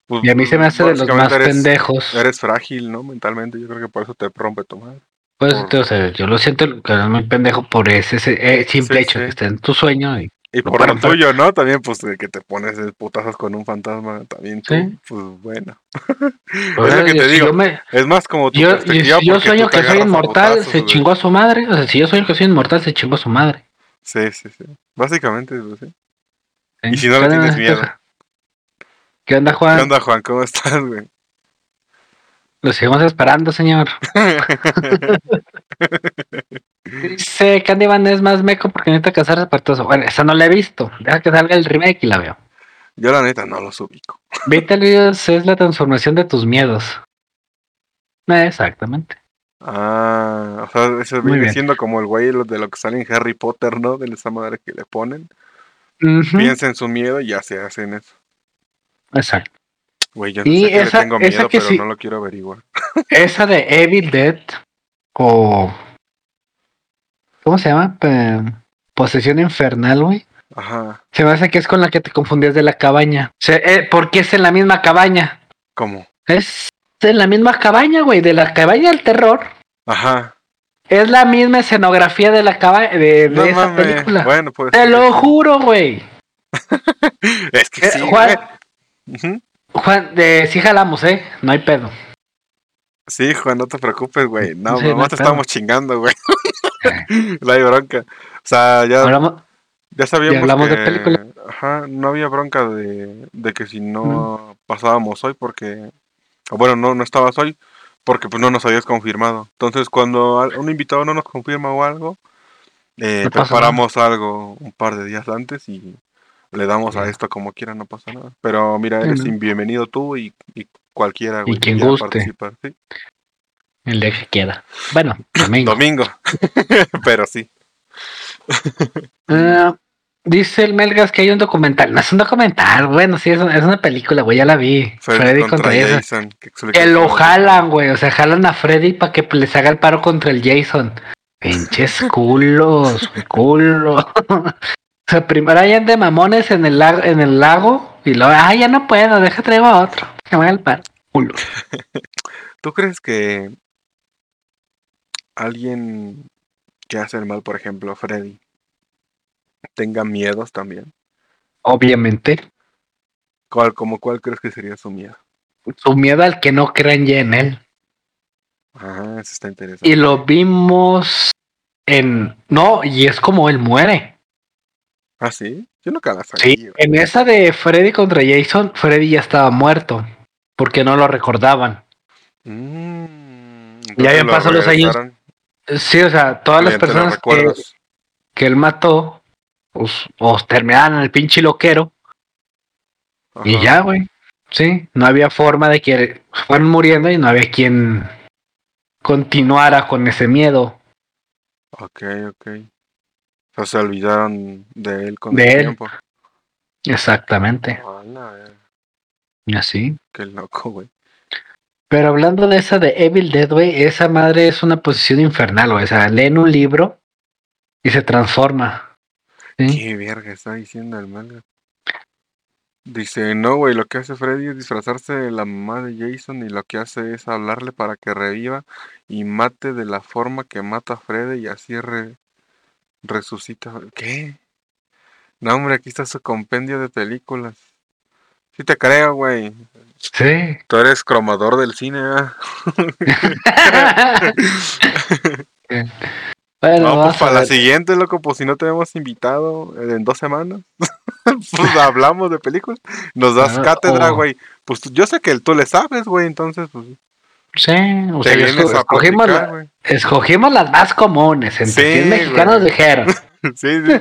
pues, Y a mí se me hace de los más eres- pendejos. Eres frágil, ¿no? Mentalmente, yo creo que por eso te rompe tu madre. Pues, por- o sea, yo lo siento que es muy pendejo por ese, ese, eh, simple Sí, hecho sí. que esté en tu sueño y Y por lo tuyo, ¿no? También, pues, que te pones putazos con un fantasma, también tú, Sí. pues, bueno. Es lo que yo- te si digo. me- Es más como tu Yo, yo- yo sueño tú que soy inmortal, se chingó a su madre. O sea, si yo sueño que soy inmortal, se chingó a su madre. Sí, sí, sí. Básicamente, pues, sí. ¿sí? Y si no le ¿Qué tienes miedo. ¿Qué onda, Juan? ¿Qué onda, Juan? ¿Cómo estás, güey? Lo seguimos esperando, señor. Dice Candyman es más meco porque necesita casarse para todo eso. Bueno, esa no la he visto. Deja que salga el remake y la veo. Yo, la neta, no los ubico. Beetlejuice es la transformación de tus miedos. Eh, Exactamente. Ah, o sea, eso Muy viene bien. siendo como el güey de lo que sale en Harry Potter, ¿no? De esa madre que le ponen. Ujú, Piensa en su miedo y ya se hacen eso. Exacto. Güey, yo no Y sé esa- le tengo esa miedo, que pero sí- no lo quiero averiguar. Esa de Evil Dead o ¿cómo se llama? Posesión infernal, güey. Ajá, Se me hace que es con la que te confundías de la cabaña. O sea, eh, porque es en la misma cabaña. ¿cómo? Es en la misma cabaña, güey, de la cabaña del terror. Ajá. Es la misma escenografía de la cabaña de, de No esa película. Bueno, pues. Te lo juro, güey. Es que Eh, sí, Juan. Juan, de, sí jalamos, eh. No hay pedo. Sí, Juan, no te preocupes, güey. No, Sí, no te pedo. estamos chingando, güey. no hay bronca. O sea, ya, Hablamos- ya sabíamos ya hablamos que... de película. Ajá, no había bronca de, de que si no pasábamos hoy porque... Bueno, no, no estabas hoy porque pues no nos habías confirmado. Entonces, cuando un invitado no nos confirma o algo, eh, No preparamos algo un par de días antes y le damos a esto como quiera, no pasa nada. Pero mira, eres ¿no? bienvenido tú y, y cualquiera, güey, que quien quiera guste. participar, ¿sí? el día que queda. Bueno, domingo. Domingo. Pero sí. Ah, dice el Melgas que hay un documental. No es un documental, bueno, sí, es, un- es una película, güey, ya la vi. Freddy, contra, Jason. Jason. Que, lo jalan, güey, o sea, jalan a Freddy para que les haga el paro contra el Jason. Pinches culos, culo. O sea, primero hay de mamones en el lago, en el lago y luego, ah, ya no puedo, deja traigo a otro. Que me el. Culo. ¿Tú crees que alguien que hace el mal, por ejemplo, Freddy, tenga miedos también? Obviamente, ¿Cuál, como cuál crees que sería su miedo? su miedo al que no crean ya en él. Ajá, eso está interesante. Y lo vimos en. No, y es como él muere. ¿Ah, sí? Yo nunca la Sí, en esa de Freddy contra Jason, Freddy ya estaba muerto. Porque no lo recordaban. Mm, Ya habían pasado los años Sí, o sea, todas las personas que, que él mató, pues, o terminaban en el pinche loquero. Y ya, güey. Sí, no había forma de que fueran muriendo y no había quien continuara con ese miedo. Ok, ok. O sea, se olvidaron de él con De el él. tiempo. Exactamente. Ala, eh, Y así. qué loco, güey. Pero hablando de esa de Evil Dead, güey, esa madre es una posición infernal, güey. O sea, leen un libro y se transforma. ¿sí? ¿Qué verga está diciendo el manga? Dice, no, güey, lo que hace Freddy es disfrazarse de la mamá de Jason y lo que hace es hablarle para que reviva y mate de la forma que mata a Freddy y así re- resucita. ¿Qué? No, hombre, aquí está su compendio de películas. Sí te creo, güey. Sí. Tú eres cromador del cine, ¿eh? Bueno, no, pues para la siguiente, loco, pues si no te hemos invitado eh, en dos semanas, pues hablamos de películas. Nos das Ah, cátedra, oh. güey. Pues yo sé que tú le sabes, güey, entonces, pues Sí, o te sea, escogimos, la- escogimos las más comunes. Entre Sí, 100 mexicanos dijeron. Sí, sí.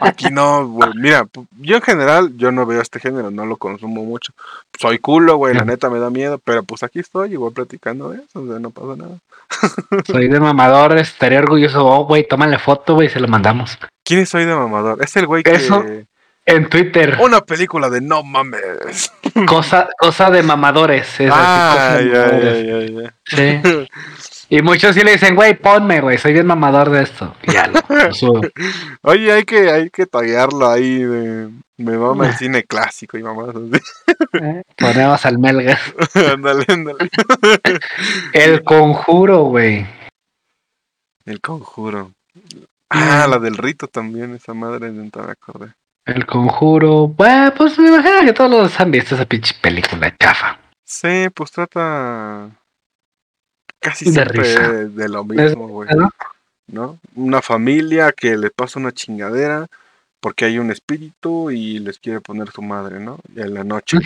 Aquí no, güey. Mira, yo en general, yo no veo este género, no lo consumo mucho. Soy culo, güey, la neta me da miedo, pero pues aquí estoy, igual platicando de eso, o sea, no pasa nada. Soy de mamador, estaría orgulloso. Oh, güey, tómale foto, güey, y se lo mandamos. ¿Quién es Soy de Mamador? Es el güey que... Eso. En Twitter, Una película de no mames. cosa, cosa de mamadores. es así, cosa Ay, de mamadores. ay, ay. Sí. Y muchos sí le dicen, güey, ponme, güey, soy bien mamador de esto. Y ya lo, lo subo. Oye, hay que, hay que taguearlo ahí de... Me mama Ah. el cine clásico y mamás así. ¿eh? Ponemos al Melgas. ándale, ándale. El conjuro, güey. El conjuro. Ah, Mm. la del rito también, esa madre, nunca me acordé. El conjuro. Bueno, pues me imagino que todos los han visto esa pinche película chafa. Sí, pues trata casi De siempre risa. de, lo mismo, güey. ¿no? Una familia que le pasa una chingadera porque hay un espíritu y les quiere poner su madre, ¿no? En la noche.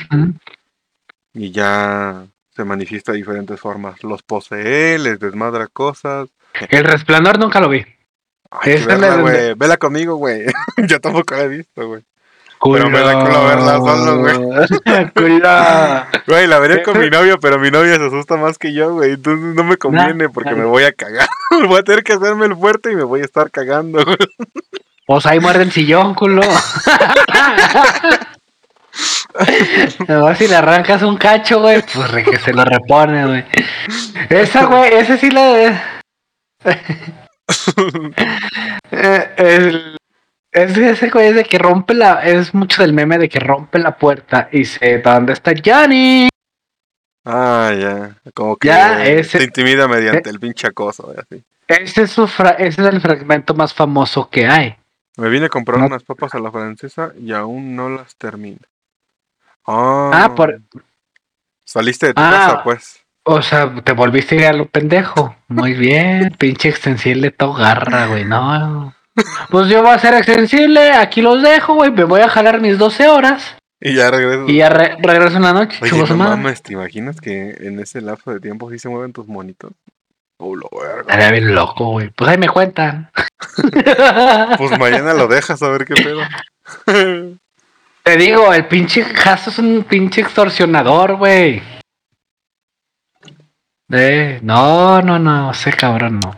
Y ya se manifiesta de diferentes formas. Los posee, les desmadra cosas. El resplandor nunca lo vi. Esa es verla, güey. Vela conmigo, güey. Yo tampoco la he visto, güey. Pero me da culo verla solo, güey. Culo. Güey, la vería con mi novio, pero mi novia se asusta más que yo, güey. Entonces no me conviene porque me voy a cagar. voy a tener que hacerme el fuerte y me voy a estar cagando, güey. Pues ahí muerde el sillón, culo. Ver si le arrancas un cacho, güey, pues re que se lo repone, güey. Esa, güey, ese sí la... Eh, el- es ese güey de que rompe la... Es mucho del meme de que rompe la puerta y se... ¿Dónde está Johnny? Ah, ya. Como que Ya, ese- se intimida mediante el pinche acoso, así. Ese es, su fra- ese es el fragmento más famoso que hay. Me vine a comprar No. unas papas a la francesa y aún no las termino. Ah, Ah, por- Saliste de tu Ah. casa, pues. O sea, te volviste a ir a lo pendejo. Muy bien, pinche extensible todo garra, güey. No. Pues yo voy a ser extensible, aquí los dejo, güey. Me voy a jalar mis 12 horas Y ya regreso. y ya re- regreso en la noche. Oye, no mames, ¿te imaginas que en ese lapso de tiempo sí se mueven tus monitos? Oh, lo verga. Estaría bien loco, güey. Pues ahí me cuentan. Pues mañana lo dejas a ver qué pedo. Te digo, el pinche Jaso es un pinche extorsionador, güey. Eh, no, no, no, ese cabrón no.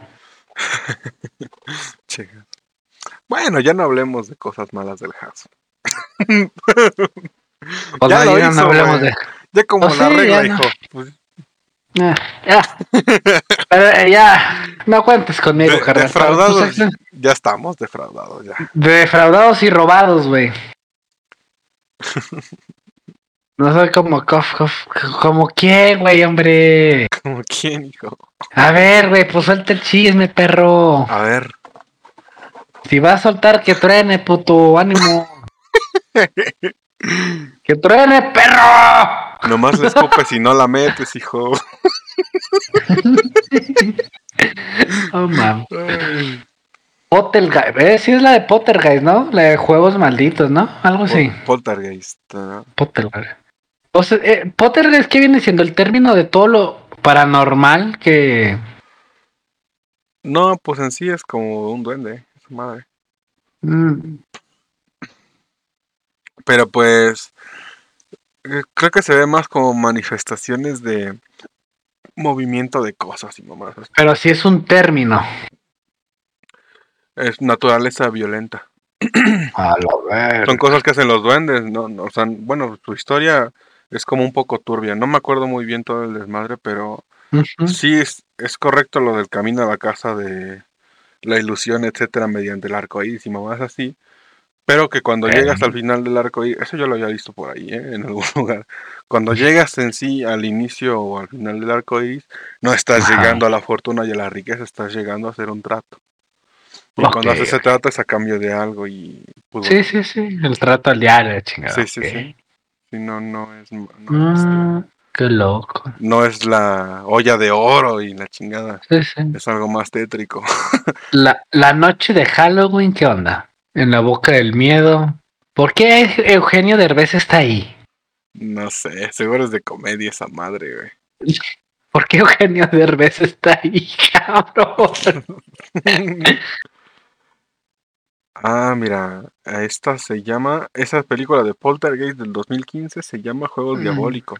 Bueno, ya no hablemos de cosas malas del Haas. Pues Ya lo ya no hablemos de. Ya como Pues la sí, regla, ya no. hijo. Pues, Ah, ya. Pero eh, ya, no cuentes conmigo, de- carnal. defraudados, Pues, ya estamos defraudados ya. Defraudados y robados, güey. No soy como cof, cof, como quién, güey, hombre. ¿Como quién, hijo? A ver, güey, pues suelta el chisme, perro. A ver, Si vas a soltar, que truene, puto, ánimo. que truene, perro. nomás le escupes y no la metes, hijo. Oh, man. Pottergeist, eh, sí es la de Pottergeist, ¿no? La de juegos malditos, ¿no? Algo así. Pol- Poltergeist. ¿no? O sea, eh, Pottergeist, ¿qué viene siendo el término de todo lo paranormal que... No, pues en sí es como un duende, su madre. Mm, Pero pues eh, creo que se ve más como manifestaciones de movimiento de cosas y mamás. pero sí es un término. Es naturaleza violenta. A lo ver. Son cosas que hacen los duendes, no, O sea, bueno, su historia es como un poco turbia. No me acuerdo muy bien todo el desmadre, pero sí es, es correcto lo del camino a la casa de la ilusión, etcétera, mediante el arco iris y mamás así. Pero que cuando llegas al final del arco iris, eso yo lo había visto por ahí, ¿eh? en algún lugar. Cuando llegas en sí al inicio o al final del arco iris, no estás llegando a la fortuna y a la riqueza, estás llegando a hacer un trato. Y cuando haces ese trato es a cambio de algo y pues, Sí, sí, sí. El trato al diario, chingada. Sí, sí, sí. Si no, no es. No, es, Ah, qué loco. no es la olla de oro y la chingada. Sí, sí. Es algo más tétrico. La, la noche de Halloween, ¿qué onda? En la boca del miedo. ¿Por qué Eugenio Derbez está ahí? No sé, seguro es de comedia esa madre, güey. ¿Por qué Eugenio Derbez está ahí, cabrón? Ah, mira, esta se llama, esa película de Poltergeist del 2015 se llama Juegos Mm. Diabólicos.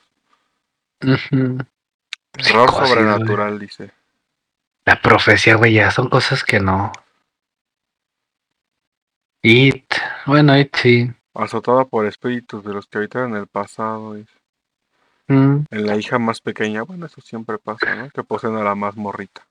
Ujú. Terror sobrenatural, dice. La profecía, güey, ya son cosas que no. It. Bueno, It sí. Azotada por espíritus de los que habitan en el pasado. dice. Mm. En la hija más pequeña, bueno, eso siempre pasa, ¿no? Que poseen a la más morrita.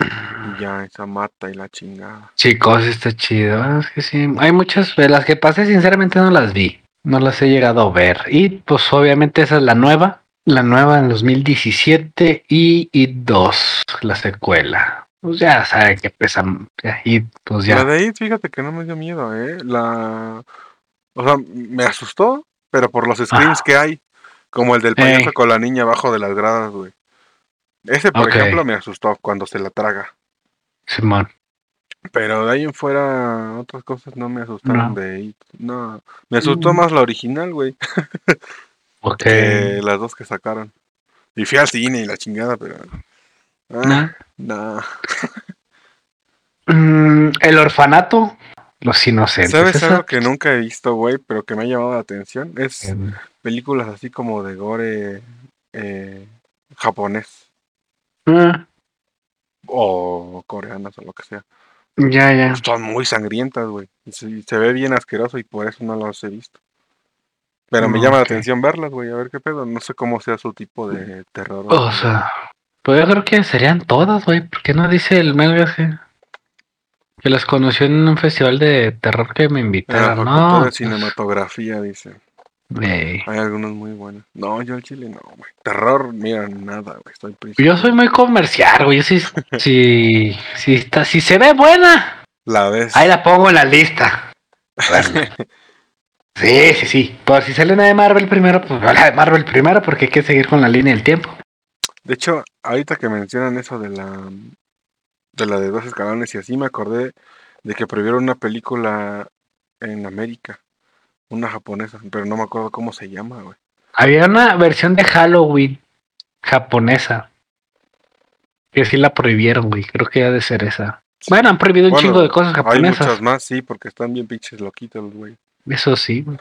Y ya, esa mata y la chingada. Chicos, está chido. Es que sí. Hay muchas. de Las que pasé, sinceramente, no las vi. No las he llegado a ver. Y pues, obviamente, esa es la nueva. La nueva en 2017 y It 2, la secuela. Pues ya saben que pesan. It, pues La ya. de ahí, fíjate que no me dio miedo, ¿eh? La... O sea, me asustó, pero por los screams Ah. que hay. Como el del payaso Ey. con la niña abajo de las gradas, güey. Ese, por ejemplo, me asustó cuando se la traga. Simón. Pero de ahí en fuera, otras cosas no me asustaron No. de. No, me asustó Mm. más la original, güey, Ok. que las dos que sacaron. Y fui al cine y la chingada, pero... Ah. Mm, el orfanato. Los inocentes. ¿Sabes algo que nunca he visto, güey, pero que me ha llamado la atención? Es Em, películas así como de gore eh, japonés ah, o coreanas o lo que sea. ya, ya. Son muy sangrientas, güey. Y se, se ve bien asqueroso y por eso no las he visto. Pero me Mm, llama la atención verlas, güey, a ver qué pedo. No sé cómo sea su tipo de terror. O sea, pues yo creo que serían todas, güey. ¿Por qué no dice el Melgas que, que las conoció en un festival de terror que me invitaron? No, de pues, cinematografía, dice. Hay algunos muy buenos. No, yo al chile no, güey. Terror, mira, nada, güey. Estoy Yo soy muy comercial, güey. Yo sí, si, si, está, si se ve buena, La ves. ahí la pongo en la lista. Sí, sí, sí. Por si sale una de Marvel primero, pues la de Marvel primero porque hay que seguir con la línea del tiempo. De hecho, ahorita que mencionan eso de la de la de dos escalones y así me acordé de que prohibieron una película en América, una japonesa, pero no me acuerdo cómo se llama, güey. Había una versión de Halloween japonesa. Que sí la prohibieron, güey. Creo que ha de ser esa. Bueno, han prohibido un chingo de cosas Hay japonesas. muchas más, sí, porque están bien pinches loquitos güey. Eso sí. güey.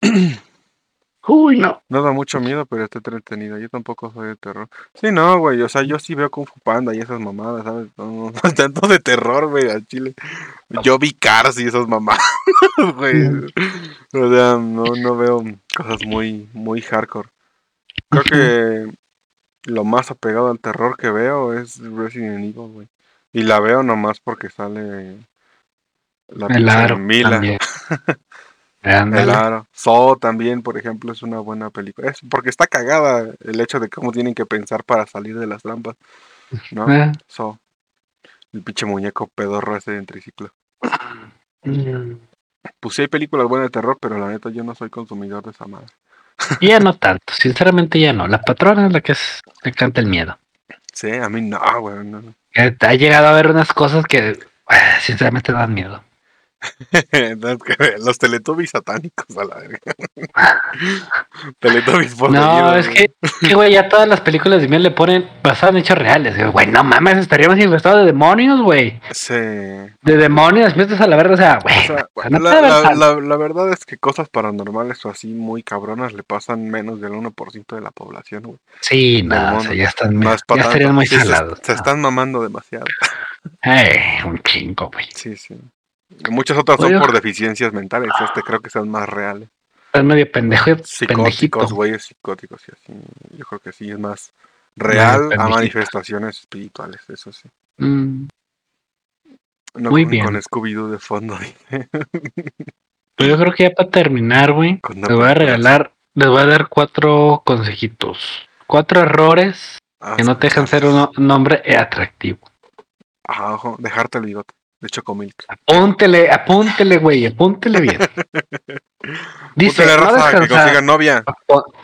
Uy, no. No da mucho miedo, pero está entretenido. Yo tampoco soy de terror. Sí, no, güey. O sea, yo sí veo Kung Fu Panda y esas mamadas, ¿sabes? No, no, no es tanto de terror, güey, al chile. Yo vi Cars y esas mamadas, güey. O sea, no, no veo cosas muy, muy hardcore. Creo que lo más apegado al terror que veo es Resident Evil, güey. Y la veo nomás porque sale la Mila. también. El Ándale. aro. Saw también, por ejemplo, es una buena película. Es porque está cagada el hecho de cómo tienen que pensar para salir de las trampas. ¿No? Eh, Saw. El pinche muñeco pedorro ese en triciclo. mm, Pues sí hay películas buenas de terror, pero la neta yo no soy consumidor de esa madre. Ya no tanto. Sinceramente ya no. La patrona es la que es, le canta el miedo. Sí, a mí no, güey. No, no. Eh, Ha llegado a ver unas cosas que eh, sinceramente dan miedo. Los teletubbies satánicos a la verga. teletubbies por No, es que, güey, ya todas las películas de miedo le ponen basadas en hechos reales. Güey, no mames, estaríamos infestados de demonios, güey. Sí. De demonios, metes a la verga, o sea, güey. O sea, no la, puede la- haber la- la verdad es que cosas paranormales o así muy cabronas le pasan menos del 1% de la población, güey. Sí, no, o sea, ya están, No ya es tanto. estarían muy se- salados. Se, están mamando demasiado. Eh, un chingo, güey. Sí, sí. Muchas otras son por deficiencias mentales. Este creo que son más reales. Estás medio pendejo. Psicóticos, güeyes psicóticos y así. Yo creo que sí es más real a manifestaciones espirituales, eso sí. Mm, No Muy con, bien. con Scooby-Doo de fondo. dice. Pues yo creo que ya para terminar, güey, les voy a regalar, les voy a dar cuatro consejitos. Cuatro errores Ah, que no te dejan ser un, un hombre atractivo. Ajá, ojo, dejarte el bigote. De Chocomilk. Apúntele, apúntele, güey, apúntele bien. Dice, Púntele no raza, que consigan novia.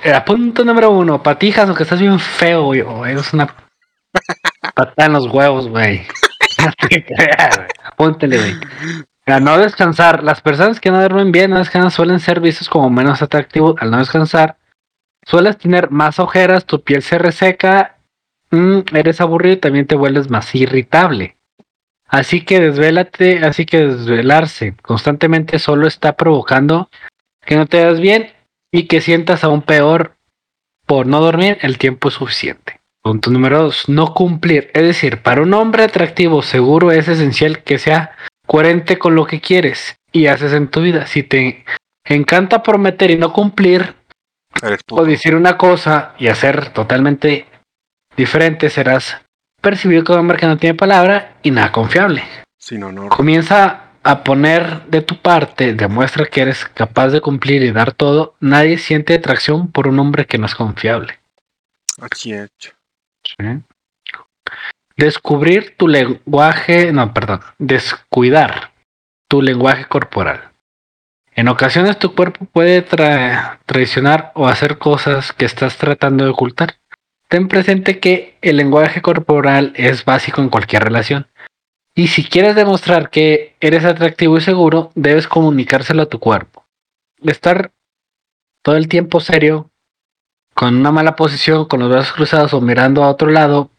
Eh, punto número uno, patijas, aunque estás bien feo, güey, o eres una patada en los huevos. No güey. Apúntele, güey. A no descansar. Las personas que no duermen bien, no descansan, suelen ser vistos como menos atractivos al no descansar. Sueles tener más ojeras, tu piel se reseca, mm, eres aburrido y también te vuelves más irritable. Así que desvélate, así que desvelarse constantemente solo está provocando que no te das bien y que sientas aún peor por no dormir el tiempo es suficiente. Punto número dos, no cumplir. Es decir, para un hombre atractivo seguro es esencial que sea coherente con lo que quieres y haces en tu vida. Si te encanta prometer y no cumplir, o decir una cosa y hacer totalmente diferente, serás percibido como un hombre que no tiene palabra y nada confiable. Sin honor. Comienza a poner de tu parte, demuestra que eres capaz de cumplir y dar todo. Nadie siente atracción por un hombre que no es confiable. Aquí hecho. Descubrir tu lenguaje, no, perdón, descuidar tu lenguaje corporal. En ocasiones tu cuerpo puede tra- traicionar o hacer cosas que estás tratando de ocultar. Ten presente que el lenguaje corporal es básico en cualquier relación. Y si quieres demostrar que eres atractivo y seguro, debes comunicárselo a tu cuerpo. Estar todo el tiempo serio, con una mala posición, con los brazos cruzados o mirando a otro lado,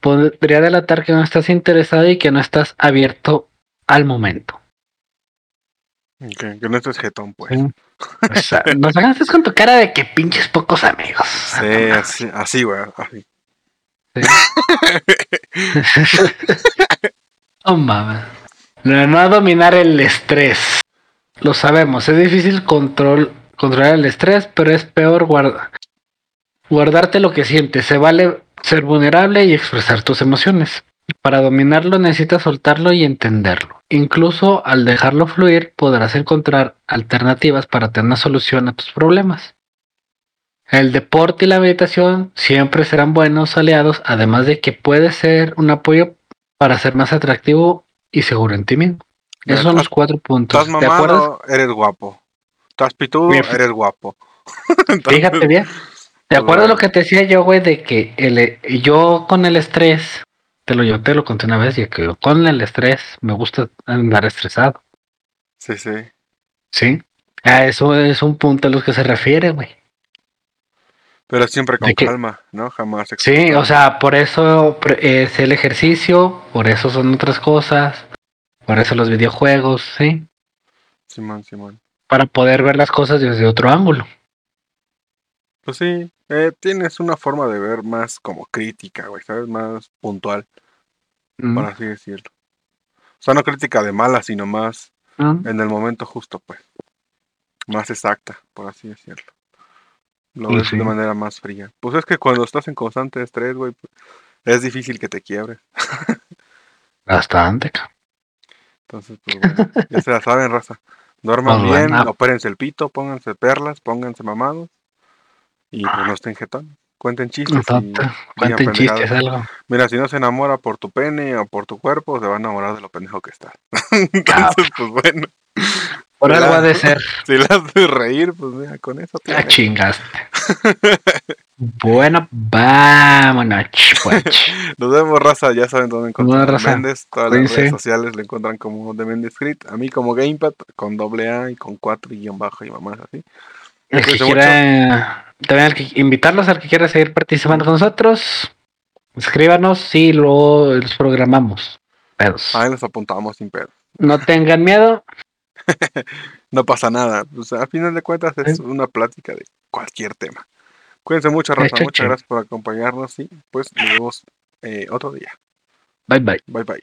podría delatar que no estás interesado y que no estás abierto al momento. Ok, Que no estés jetón, pues. Sí. O sea, nos hagas con tu cara de que pinches pocos amigos. Sí, así, así, güey. así. Oh, mames. No, no dominar el estrés. Lo sabemos, es difícil control, controlar el estrés, pero es peor guarda- guardarte lo que sientes. Se vale ser vulnerable y expresar tus emociones. Para dominarlo necesitas soltarlo y entenderlo. Incluso al dejarlo fluir podrás encontrar alternativas para tener una solución a tus problemas. El deporte y la meditación siempre serán buenos aliados, además de que puede ser un apoyo para ser más atractivo y seguro en ti mismo. Esos son los cuatro puntos. Estás mamado, eres guapo. Estás pitudo, eres guapo. Fíjate bien. ¿De acuerdo a lo que te decía yo, güey, de que el, yo con el estrés, te lo yo te lo conté una vez, y que con el estrés me gusta andar estresado. Sí, sí. ¿Sí? A eso es un punto a los que se refiere, güey. Pero siempre con calma, ¿no? Jamás. Sí, o sea, por eso es el ejercicio, por eso son otras cosas, por eso los videojuegos, ¿sí? Simón, Simón. Para poder ver las cosas desde otro ángulo. Pues sí, eh, tienes una forma de ver más como crítica, güey, ¿sabes? Más puntual, por así decirlo. O sea, no crítica de mala, sino más mm. en el momento justo, pues. Más exacta, por así decirlo. Lo ves sí. de manera más fría. Pues es que cuando estás en constante estrés, güey, pues, es difícil que te quiebres. Bastante, cabrón. Entonces, pues bueno, ya se la saben, raza. Duerman bien, opérense el pito, pónganse perlas, pónganse mamados. Y Ah. pues no estén jetón. Cuenten chistes. y Cuenten pendejadas. chistes, algo. Mira, si no se enamora por tu pene o por tu cuerpo, se va a enamorar de lo pendejo que. Cabrón. Entonces, pues bueno, Por algo ha de ser. si le haces reír, pues mira, con eso Ya tienes. chingaste. bueno, vámonos, pues. Nos vemos, raza. Ya saben dónde encontrar Bueno, raza. a Méndez. Todas las redes sociales le encuentran como de Méndez Crit. A mí como Gamepad, con doble A y con cuatro y guion bajo y mamás así. El que quiera, también al que, invitarlos al que quiera seguir participando con nosotros, escríbanos y luego los programamos. Pedos. Ahí los apuntamos sin pedo. No tengan miedo. No pasa nada. O sea, a final de cuentas es Sí. una plática de cualquier tema. Cuídense mucho, raza. Hecho, Muchas che. gracias por acompañarnos y pues nos vemos eh, otro día. Bye bye. Bye bye.